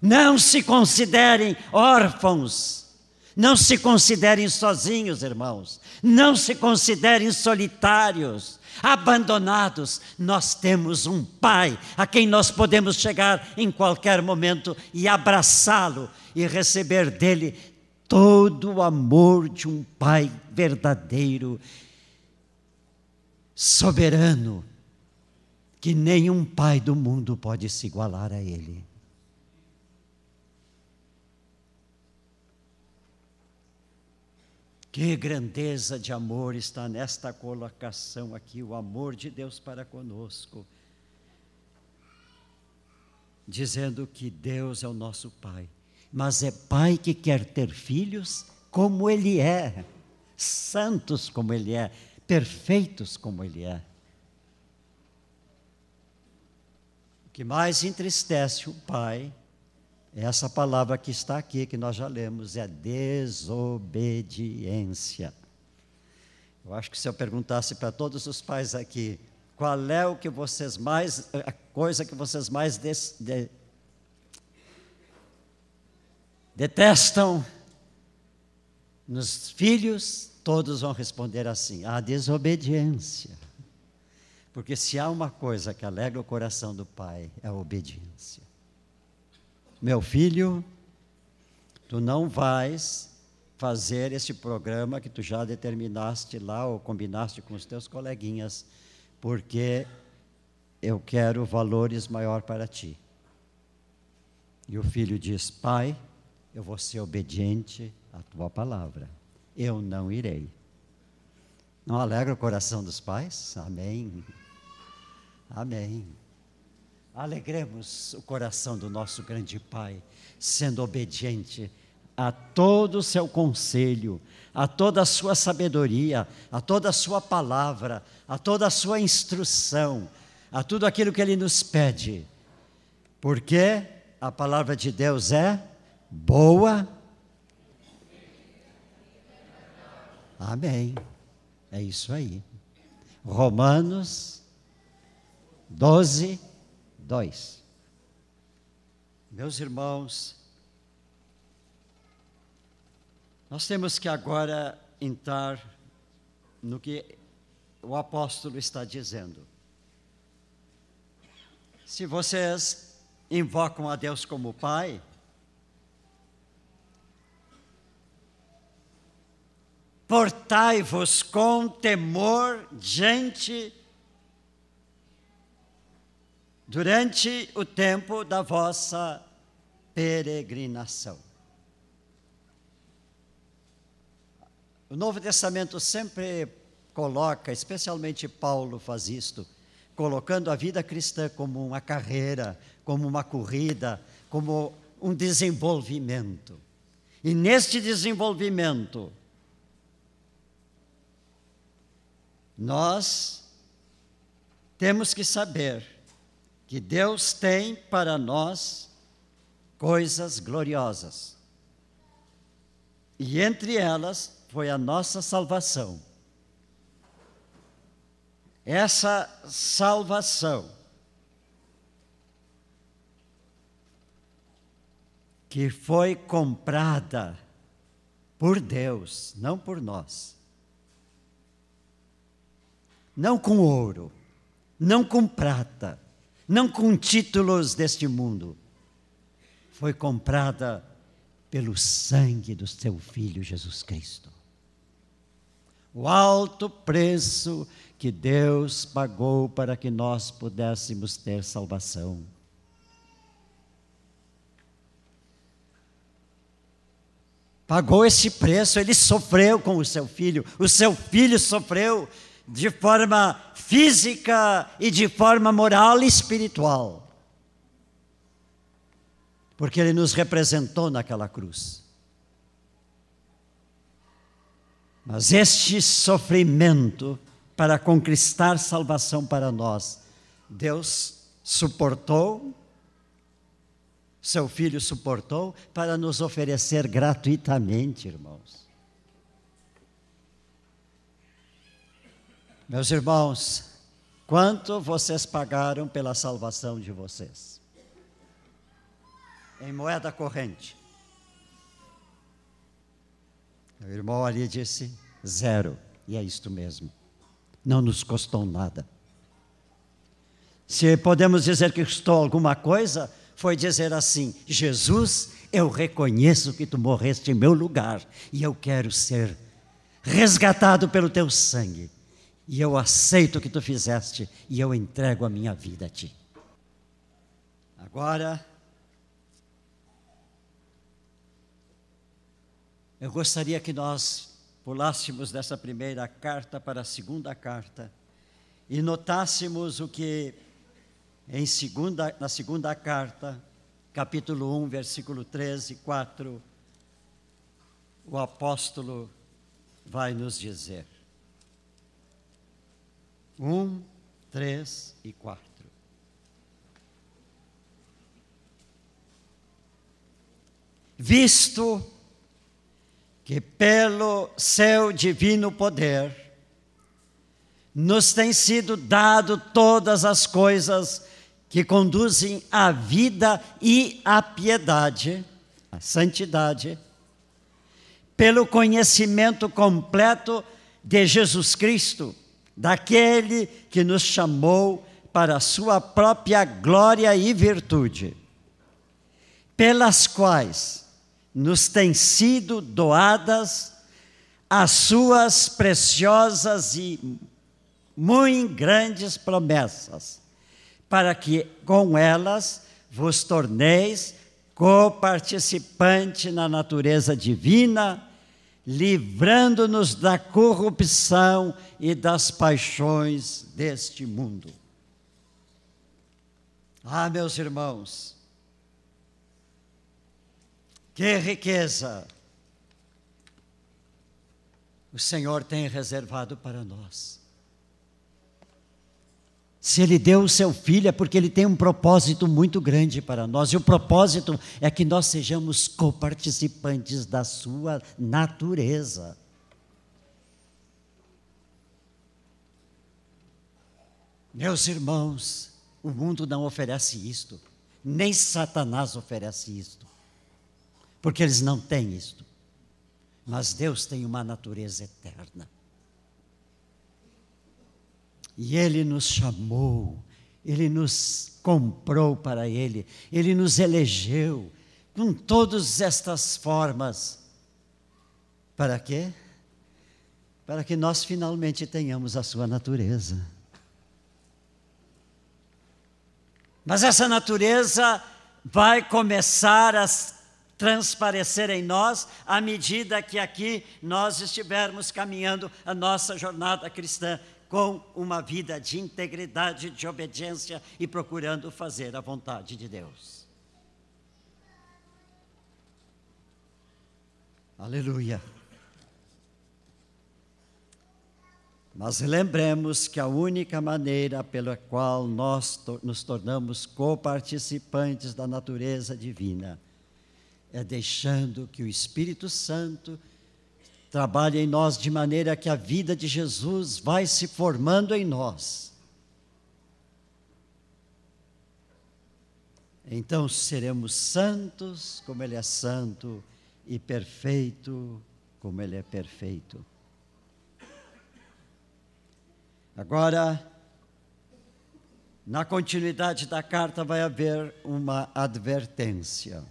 Não se considerem órfãos, não se considerem sozinhos, irmãos, não se considerem solitários, abandonados. Nós temos um Pai a quem nós podemos chegar em qualquer momento e abraçá-lo e receber dele todo o amor de um Pai verdadeiro soberano, que nenhum pai do mundo pode se igualar a ele. Que grandeza de amor está nesta colocação aqui, o amor de Deus para conosco. Dizendo que Deus é o nosso Pai, mas é Pai que quer ter filhos como Ele é, santos como Ele é, perfeitos como Ele é. O que mais entristece o Pai é essa palavra que está aqui, que nós já lemos, é desobediência. Eu acho que se eu perguntasse para todos os pais aqui, qual é o que vocês mais, a coisa que vocês mais des, de, detestam nos filhos, todos vão responder assim: a desobediência. Porque se há uma coisa que alegra o coração do pai, é a obediência. Meu filho, tu não vais fazer esse programa que tu já determinaste lá ou combinaste com os teus coleguinhas, porque eu quero valores maior para ti. E o filho diz: Pai, eu vou ser obediente à tua palavra eu não irei. Não alegra o coração dos pais? Amém. Amém. Alegremos o coração do nosso grande Pai, sendo obediente a todo o seu conselho, a toda a sua sabedoria, a toda a sua palavra, a toda a sua instrução, a tudo aquilo que ele nos pede. Porque a palavra de Deus é boa, Amém. É isso aí. Romanos 12, 2. Meus irmãos, nós temos que agora entrar no que o apóstolo está dizendo. Se vocês invocam a Deus como Pai, portai-vos com temor diante durante o tempo da vossa peregrinação. O Novo Testamento sempre coloca, especialmente Paulo faz isto, colocando a vida cristã como uma carreira, como uma corrida, como um desenvolvimento. E neste desenvolvimento, nós temos que saber que Deus tem para nós coisas gloriosas. E entre elas foi a nossa salvação. Essa salvação que foi comprada por Deus, não por nós. Não com ouro, não com prata, não com títulos deste mundo. Foi comprada pelo sangue do seu filho Jesus Cristo. O alto preço que Deus pagou para que nós pudéssemos ter salvação. Pagou esse preço, ele sofreu com o seu filho, o seu filho sofreu de forma física e de forma moral e espiritual. Porque ele nos representou naquela cruz. Mas este sofrimento para conquistar salvação para nós, Deus suportou, seu filho suportou para nos oferecer gratuitamente, irmãos. Meus irmãos, quanto vocês pagaram pela salvação de vocês? Em moeda corrente. O irmão ali disse zero, e é isto mesmo. Não nos custou nada. Se podemos dizer que custou alguma coisa, foi dizer assim: Jesus, eu reconheço que tu morreste em meu lugar e eu quero ser resgatado pelo teu sangue. E eu aceito o que tu fizeste e eu entrego a minha vida a ti. Agora, eu gostaria que nós pulássemos dessa primeira carta para a segunda carta e notássemos o que em segunda, na segunda carta, capítulo 1, versículo 13, 4, o apóstolo vai nos dizer. 1, 3 e 4. Visto que pelo seu divino poder nos tem sido dado todas as coisas que conduzem à vida e à piedade, à santidade, pelo conhecimento completo de Jesus Cristo, daquele que nos chamou para a sua própria glória e virtude, pelas quais nos têm sido doadas as suas preciosas e muito grandes promessas, para que com elas vos torneis coparticipante na natureza divina, livrando-nos da corrupção e das paixões deste mundo. Ah, meus irmãos, que riqueza o Senhor tem reservado para nós. Se Ele deu o seu filho é porque Ele tem um propósito muito grande para nós, e o propósito é que nós sejamos coparticipantes da Sua natureza. Meus irmãos, o mundo não oferece isto, nem Satanás oferece isto porque eles não têm isto. Mas Deus tem uma natureza eterna. E Ele nos chamou, Ele nos comprou para Ele, Ele nos elegeu com todas estas formas. Para quê? Para que nós finalmente tenhamos a Sua natureza. Mas essa natureza vai começar a transparecer em nós à medida que aqui nós estivermos caminhando a nossa jornada cristã com uma vida de integridade, de obediência e procurando fazer a vontade de Deus. Aleluia. Mas lembremos que a única maneira pela qual nós nos tornamos coparticipantes da natureza divina é deixando que o Espírito Santo trabalhe em nós de maneira que a vida de Jesus vai se formando em nós. Então seremos santos como Ele é santo e perfeito como Ele é perfeito. Agora, na continuidade da carta vai haver uma advertência.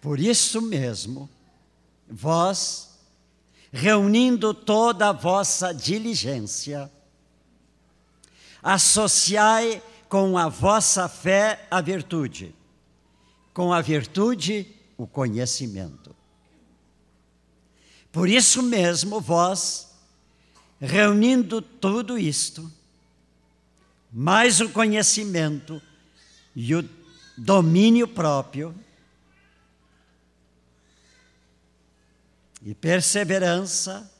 Por isso mesmo, vós, reunindo toda a vossa diligência, associai com a vossa fé a virtude, com a virtude o conhecimento. Por isso mesmo, vós, reunindo tudo isto, mais o conhecimento e o domínio próprio, e perseverança,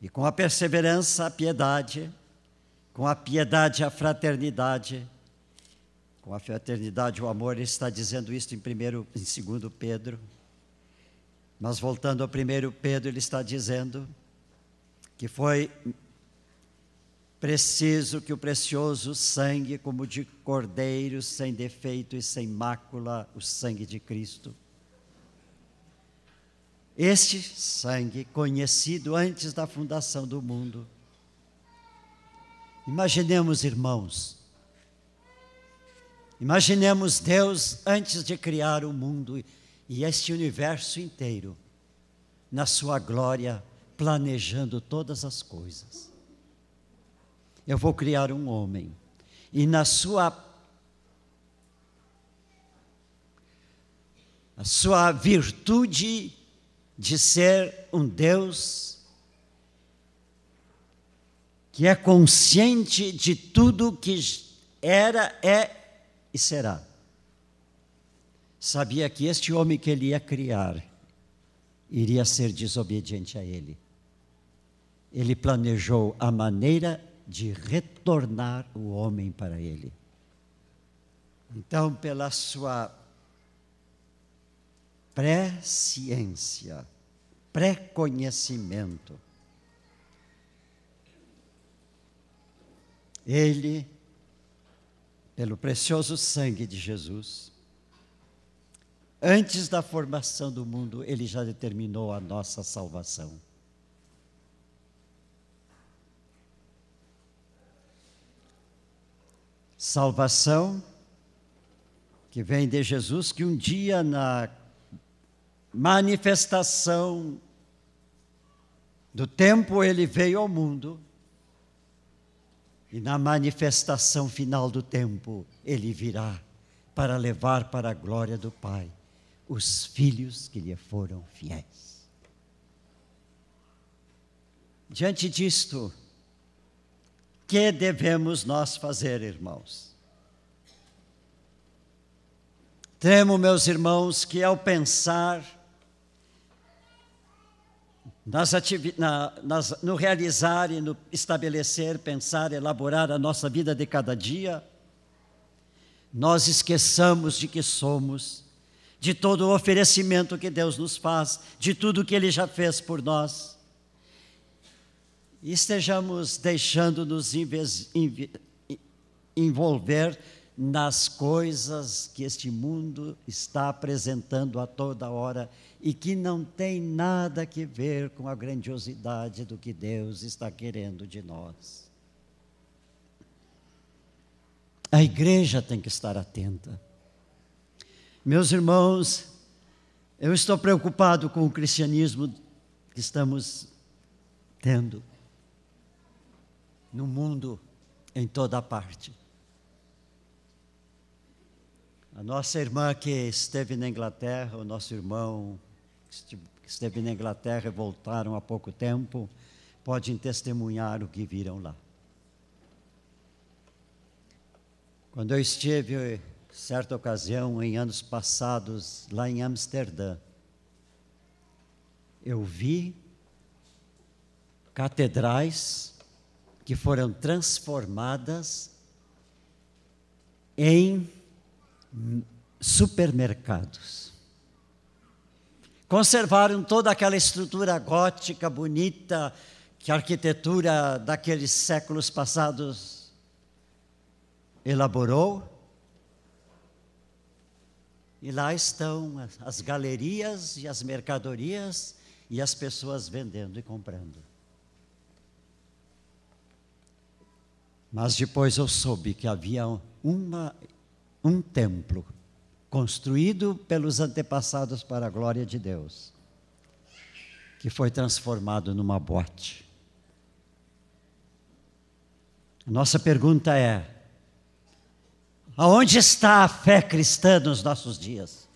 e com a perseverança a piedade, com a piedade a fraternidade, com a fraternidade o amor, ele está dizendo isso em primeiro, em segundo Pedro. Mas voltando ao primeiro Pedro, ele está dizendo que foi preciso que o precioso sangue, como de cordeiro, sem defeito e sem mácula, o sangue de Cristo. Este sangue, conhecido antes da fundação do mundo. Imaginemos, irmãos, imaginemos Deus antes de criar o mundo e este universo inteiro, na sua glória planejando todas as coisas. Eu vou criar um homem, e na sua a sua virtude de ser um Deus que é consciente de tudo que era, é e será. Sabia que este homem que ele ia criar iria ser desobediente a ele ele planejou a maneira de retornar o homem para ele. Então, pela sua pré-ciência, pré-conhecimento, ele, pelo precioso sangue de Jesus, antes da formação do mundo, ele já determinou a nossa salvação. salvação que vem de Jesus, que um dia na manifestação do tempo ele veio ao mundo e na manifestação final do tempo ele virá para levar para a glória do Pai os filhos que lhe foram fiéis. Diante disto, que devemos nós fazer, irmãos? Temo, meus irmãos, que ao pensar nas na, nas, no realizar e no estabelecer, pensar, elaborar a nossa vida de cada dia, nós esqueçamos de que somos, de todo o oferecimento que Deus nos faz, de tudo que Ele já fez por nós. E estejamos deixando-nos envolver nas coisas que este mundo está apresentando a toda hora e que não tem nada a ver com a grandiosidade do que Deus está querendo de nós. A igreja tem que estar atenta. Meus irmãos, eu estou preocupado com o cristianismo que estamos tendo no mundo em toda parte. A nossa irmã que esteve na Inglaterra, o nosso irmão que esteve na Inglaterra e voltaram há pouco tempo, podem testemunhar o que viram lá. Quando eu estive, certa ocasião, em anos passados, lá em Amsterdã, eu vi catedrais que foram transformadas em supermercados. Conservaram toda aquela estrutura gótica bonita que a arquitetura daqueles séculos passados elaborou. E lá estão as galerias e as mercadorias e as pessoas vendendo e comprando. Mas depois eu soube que havia uma, um templo construído pelos antepassados para a glória de Deus, que foi transformado numa boate. Nossa pergunta é: aonde está a fé cristã nos nossos dias?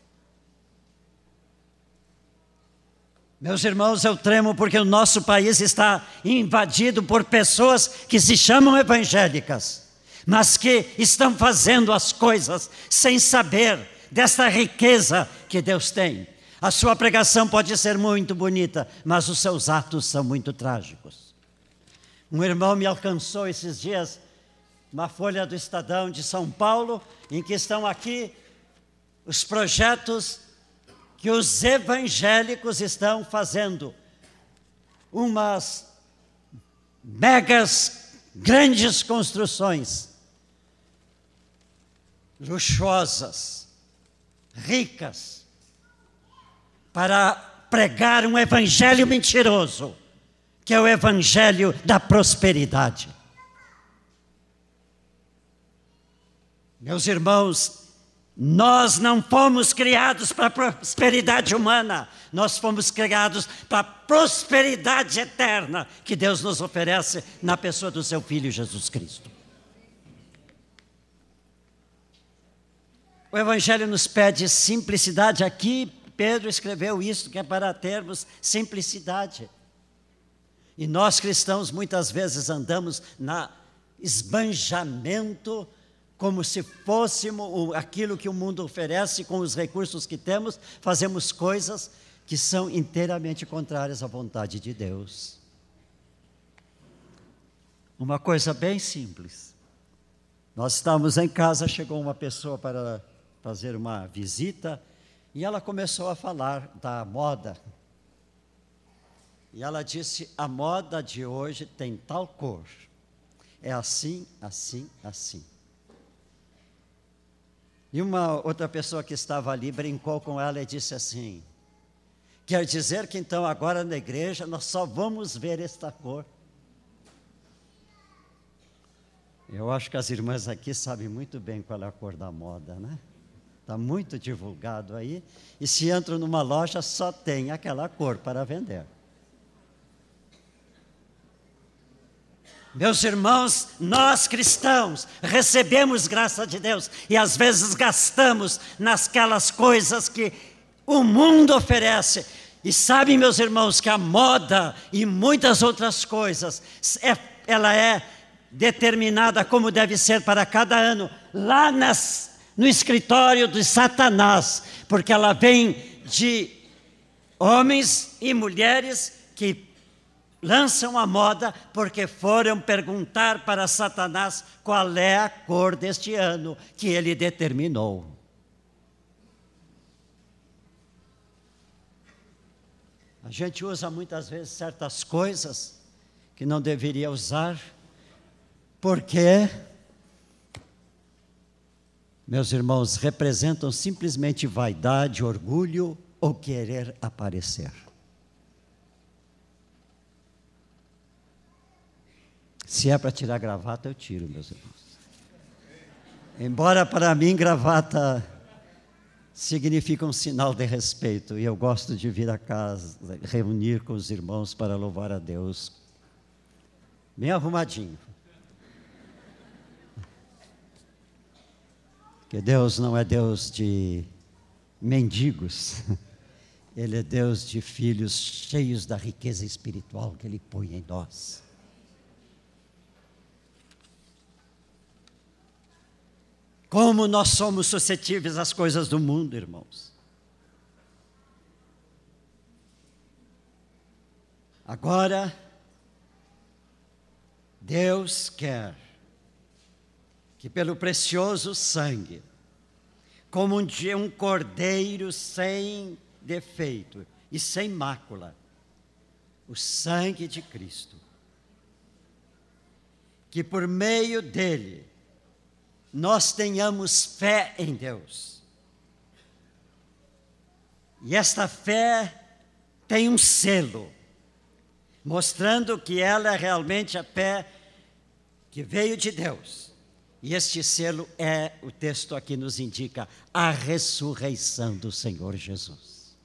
Meus irmãos, eu tremo porque o nosso país está invadido por pessoas que se chamam evangélicas, mas que estão fazendo as coisas sem saber desta riqueza que Deus tem. A sua pregação pode ser muito bonita, mas os seus atos são muito trágicos. Um irmão me alcançou esses dias uma folha do Estadão de São Paulo, em que estão aqui os projetos que os evangélicos estão fazendo umas megas grandes construções luxuosas, ricas, para pregar um evangelho mentiroso, que é o evangelho da prosperidade. Meus irmãos, nós não fomos criados para prosperidade humana, nós fomos criados para a prosperidade eterna que Deus nos oferece na pessoa do seu Filho Jesus Cristo. O Evangelho nos pede simplicidade. Aqui, Pedro escreveu isso, que é para termos simplicidade. E nós cristãos muitas vezes andamos na esbanjamento como se fôssemos aquilo que o mundo oferece com os recursos que temos, fazemos coisas que são inteiramente contrárias à vontade de Deus. Uma coisa bem simples. Nós estávamos em casa, chegou uma pessoa para fazer uma visita e ela começou a falar da moda. E ela disse: a moda de hoje tem tal cor, é assim, assim, assim. E uma outra pessoa que estava ali brincou com ela e disse assim: Quer dizer que então agora na igreja nós só vamos ver esta cor. Eu acho que as irmãs aqui sabem muito bem qual é a cor da moda, né? Está muito divulgado aí. E se entram numa loja, só tem aquela cor para vender. Meus irmãos, nós cristãos recebemos graça de Deus e às vezes gastamos nasquelas coisas que o mundo oferece. E sabem, meus irmãos, que a moda e muitas outras coisas, é, ela é determinada como deve ser para cada ano, lá nas, no escritório de Satanás, porque ela vem de homens e mulheres que lançam a moda porque foram perguntar para Satanás qual é a cor deste ano que ele determinou. A gente usa muitas vezes certas coisas que não deveria usar, porque, meus irmãos, representam simplesmente vaidade, orgulho ou querer aparecer. Se é para tirar gravata, eu tiro, meus irmãos. Embora para mim gravata significa um sinal de respeito e eu gosto de vir a casa, reunir com os irmãos para louvar a Deus. Bem arrumadinho. Que Deus não é Deus de mendigos, [LAUGHS] Ele é Deus de filhos cheios da riqueza espiritual que Ele põe em nós. Como nós somos suscetíveis às coisas do mundo, irmãos. Agora, Deus quer que pelo precioso sangue, como um dia um cordeiro sem defeito e sem mácula, o sangue de Cristo, que por meio dele nós tenhamos fé em Deus. E esta fé tem um selo, mostrando que ela é realmente a fé que veio de Deus. E este selo é, o texto aqui nos indica, a ressurreição do Senhor Jesus.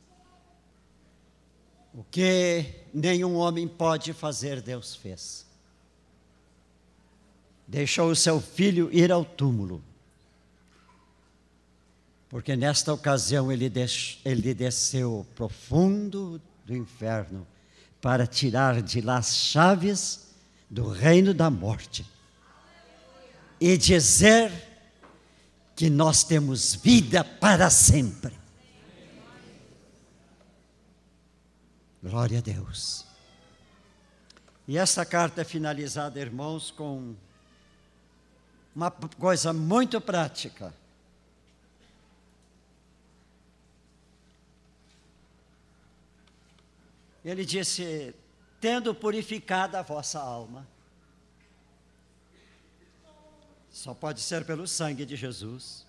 O que nenhum homem pode fazer, Deus fez deixou o seu filho ir ao túmulo. Porque nesta ocasião ele, des ele desceu profundo do inferno para tirar de lá as chaves do reino da morte e dizer que nós temos vida para sempre. Glória a Deus. E essa carta é finalizada, irmãos, com uma coisa muito prática. Ele disse: tendo purificado a vossa alma, só pode ser pelo sangue de Jesus.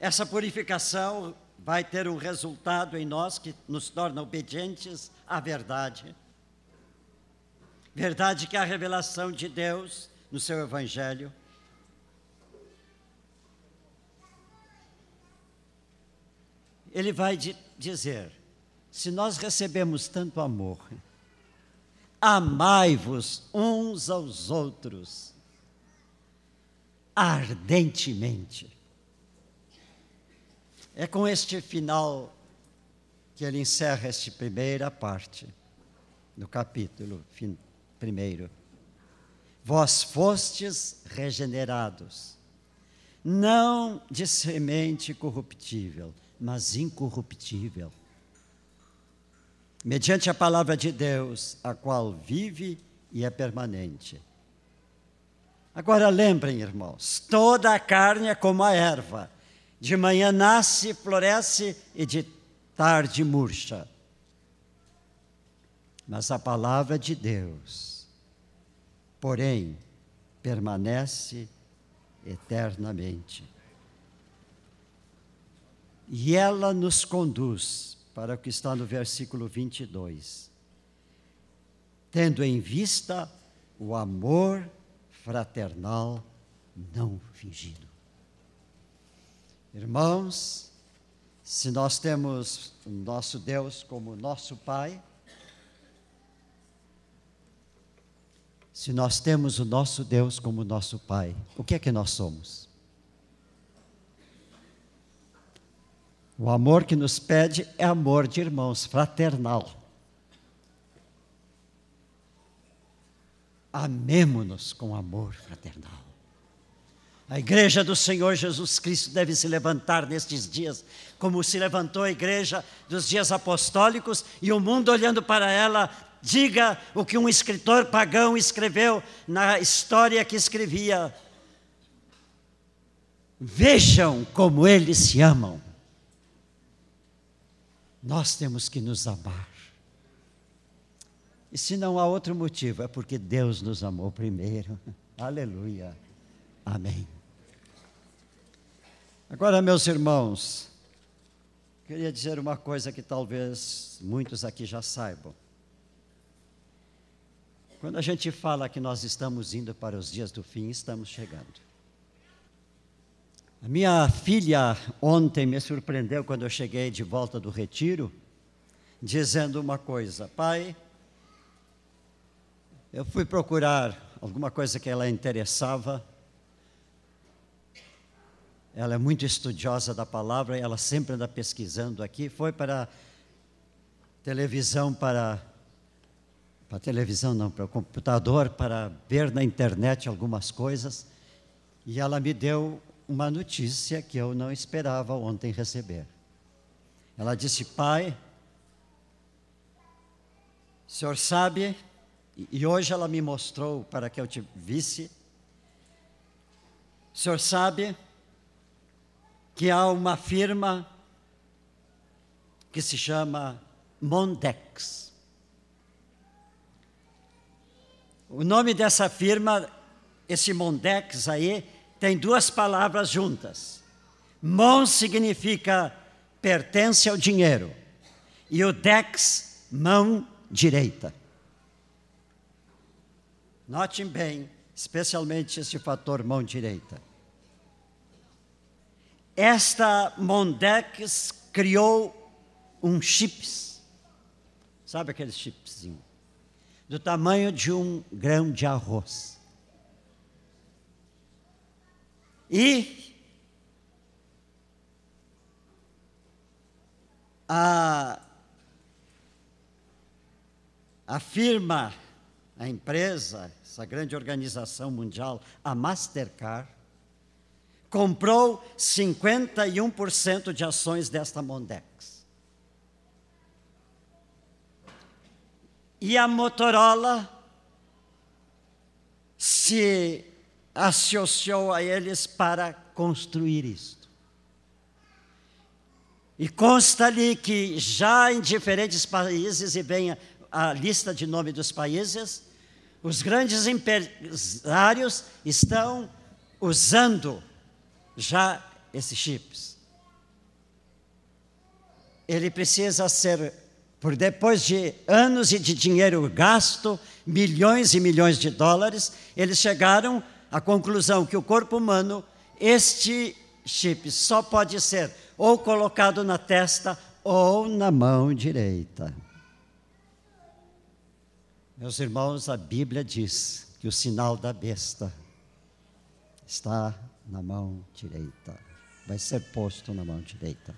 Essa purificação vai ter um resultado em nós que nos torna obedientes à verdade. Verdade que é a revelação de Deus no seu Evangelho. Ele vai dizer: se nós recebemos tanto amor, amai-vos uns aos outros ardentemente. É com este final que ele encerra esta primeira parte do capítulo primeiro. Vós fostes regenerados, não de semente corruptível, mas incorruptível, mediante a palavra de Deus, a qual vive e é permanente. Agora lembrem, irmãos, toda a carne é como a erva, de manhã nasce, floresce e de tarde murcha. Mas a palavra de Deus porém permanece eternamente. E ela nos conduz para o que está no versículo 22. Tendo em vista o amor fraternal não fingido. Irmãos, se nós temos o nosso Deus como nosso Pai, Se nós temos o nosso Deus como nosso Pai, o que é que nós somos? O amor que nos pede é amor de irmãos, fraternal. Amemo-nos com amor fraternal. A igreja do Senhor Jesus Cristo deve se levantar nestes dias, como se levantou a igreja dos dias apostólicos, e o mundo olhando para ela diga o que um escritor pagão escreveu na história que escrevia. Vejam como eles se amam. Nós temos que nos amar. E se não há outro motivo, é porque Deus nos amou primeiro. [LAUGHS] Aleluia. Amém. Agora, meus irmãos, queria dizer uma coisa que talvez muitos aqui já saibam. Quando a gente fala que nós estamos indo para os dias do fim, estamos chegando. A minha filha ontem me surpreendeu quando eu cheguei de volta do retiro, dizendo uma coisa: Pai, eu fui procurar alguma coisa que ela interessava ela é muito estudiosa da palavra, ela sempre anda pesquisando aqui. Foi para televisão, para, para televisão não, para o computador, para ver na internet algumas coisas. E ela me deu uma notícia que eu não esperava ontem receber. Ela disse: Pai, o senhor sabe, e hoje ela me mostrou para que eu te visse. O senhor sabe que há uma firma que se chama Mondex. O nome dessa firma, esse Mondex aí, tem duas palavras juntas. Mon significa pertence ao dinheiro, e o dex, mão direita. Notem bem, especialmente esse fator mão direita. Esta Mondex criou um chips, sabe aquele chipzinho, do tamanho de um grão de arroz. E a, a firma, a empresa, essa grande organização mundial, a Mastercard, comprou 51% de ações desta Mondex. E a Motorola se associou a eles para construir isto. E consta ali que já em diferentes países, e bem a, a lista de nome dos países, os grandes empresários estão usando já esses chips. Ele precisa ser, por depois de anos e de dinheiro gasto, milhões e milhões de dólares, eles chegaram à conclusão que o corpo humano, este chip só pode ser ou colocado na testa ou na mão direita. Meus irmãos, a Bíblia diz que o sinal da besta está na mão direita. Vai ser posto na mão direita.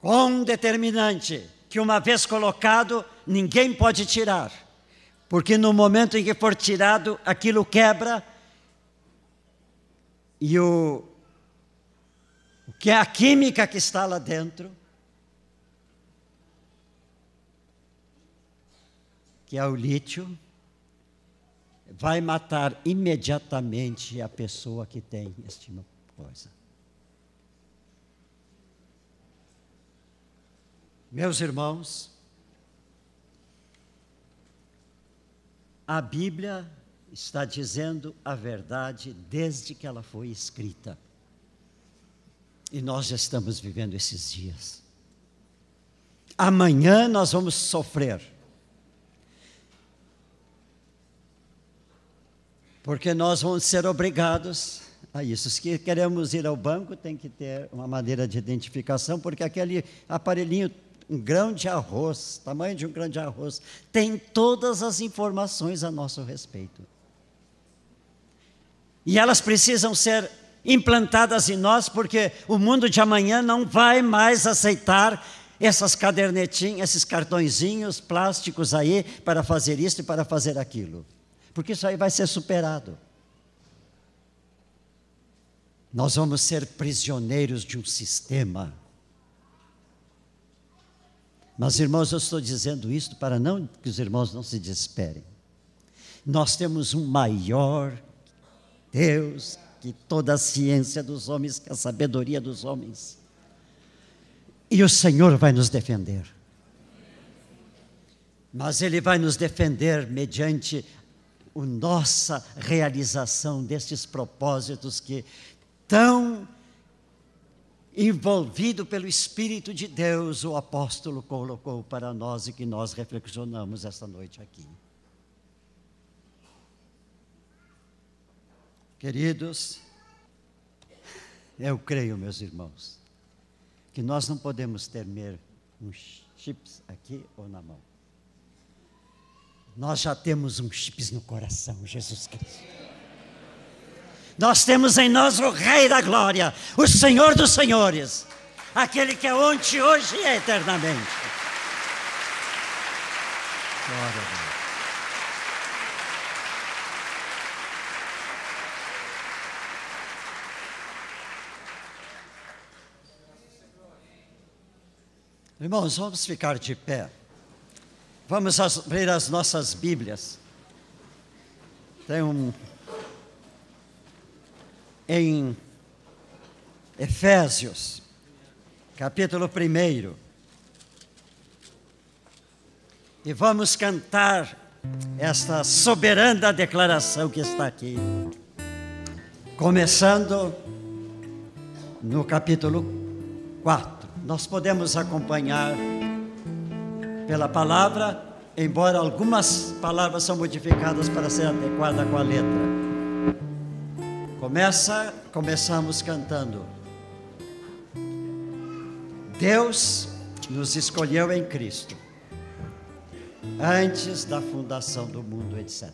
Com determinante que uma vez colocado, ninguém pode tirar. Porque no momento em que for tirado, aquilo quebra e o, o que é a química que está lá dentro, que é o lítio, vai matar imediatamente a pessoa que tem este coisa. Meus irmãos, a Bíblia está dizendo a verdade desde que ela foi escrita. E nós já estamos vivendo esses dias. Amanhã nós vamos sofrer porque nós vamos ser obrigados a isso. Se queremos ir ao banco, tem que ter uma maneira de identificação, porque aquele aparelhinho, um grão de arroz, tamanho de um grão de arroz, tem todas as informações a nosso respeito. E elas precisam ser implantadas em nós, porque o mundo de amanhã não vai mais aceitar essas cadernetinhas, esses cartõezinhos plásticos aí para fazer isso e para fazer aquilo porque isso aí vai ser superado. Nós vamos ser prisioneiros de um sistema. Mas, irmãos, eu estou dizendo isto para não que os irmãos não se desesperem. Nós temos um maior Deus que toda a ciência dos homens, que a sabedoria dos homens. E o Senhor vai nos defender. Mas Ele vai nos defender mediante a nossa realização destes propósitos que tão envolvido pelo Espírito de Deus o apóstolo colocou para nós e que nós reflexionamos esta noite aqui. Queridos, eu creio, meus irmãos, que nós não podemos temer uns chips aqui ou na mão nós já temos um chips no coração, Jesus Cristo. Nós temos em nós o Rei da Glória, o Senhor dos Senhores, aquele que é ontem, hoje e eternamente. Glória a Deus. Irmãos, vamos ficar de pé. Vamos abrir as nossas Bíblias. Tem um. Em Efésios, capítulo 1. E vamos cantar esta soberana declaração que está aqui. Começando no capítulo 4 nós podemos acompanhar pela palavra, embora algumas palavras são modificadas para ser adequada com a letra. Começa, começamos cantando. Deus nos escolheu em Cristo antes da fundação do mundo, etc.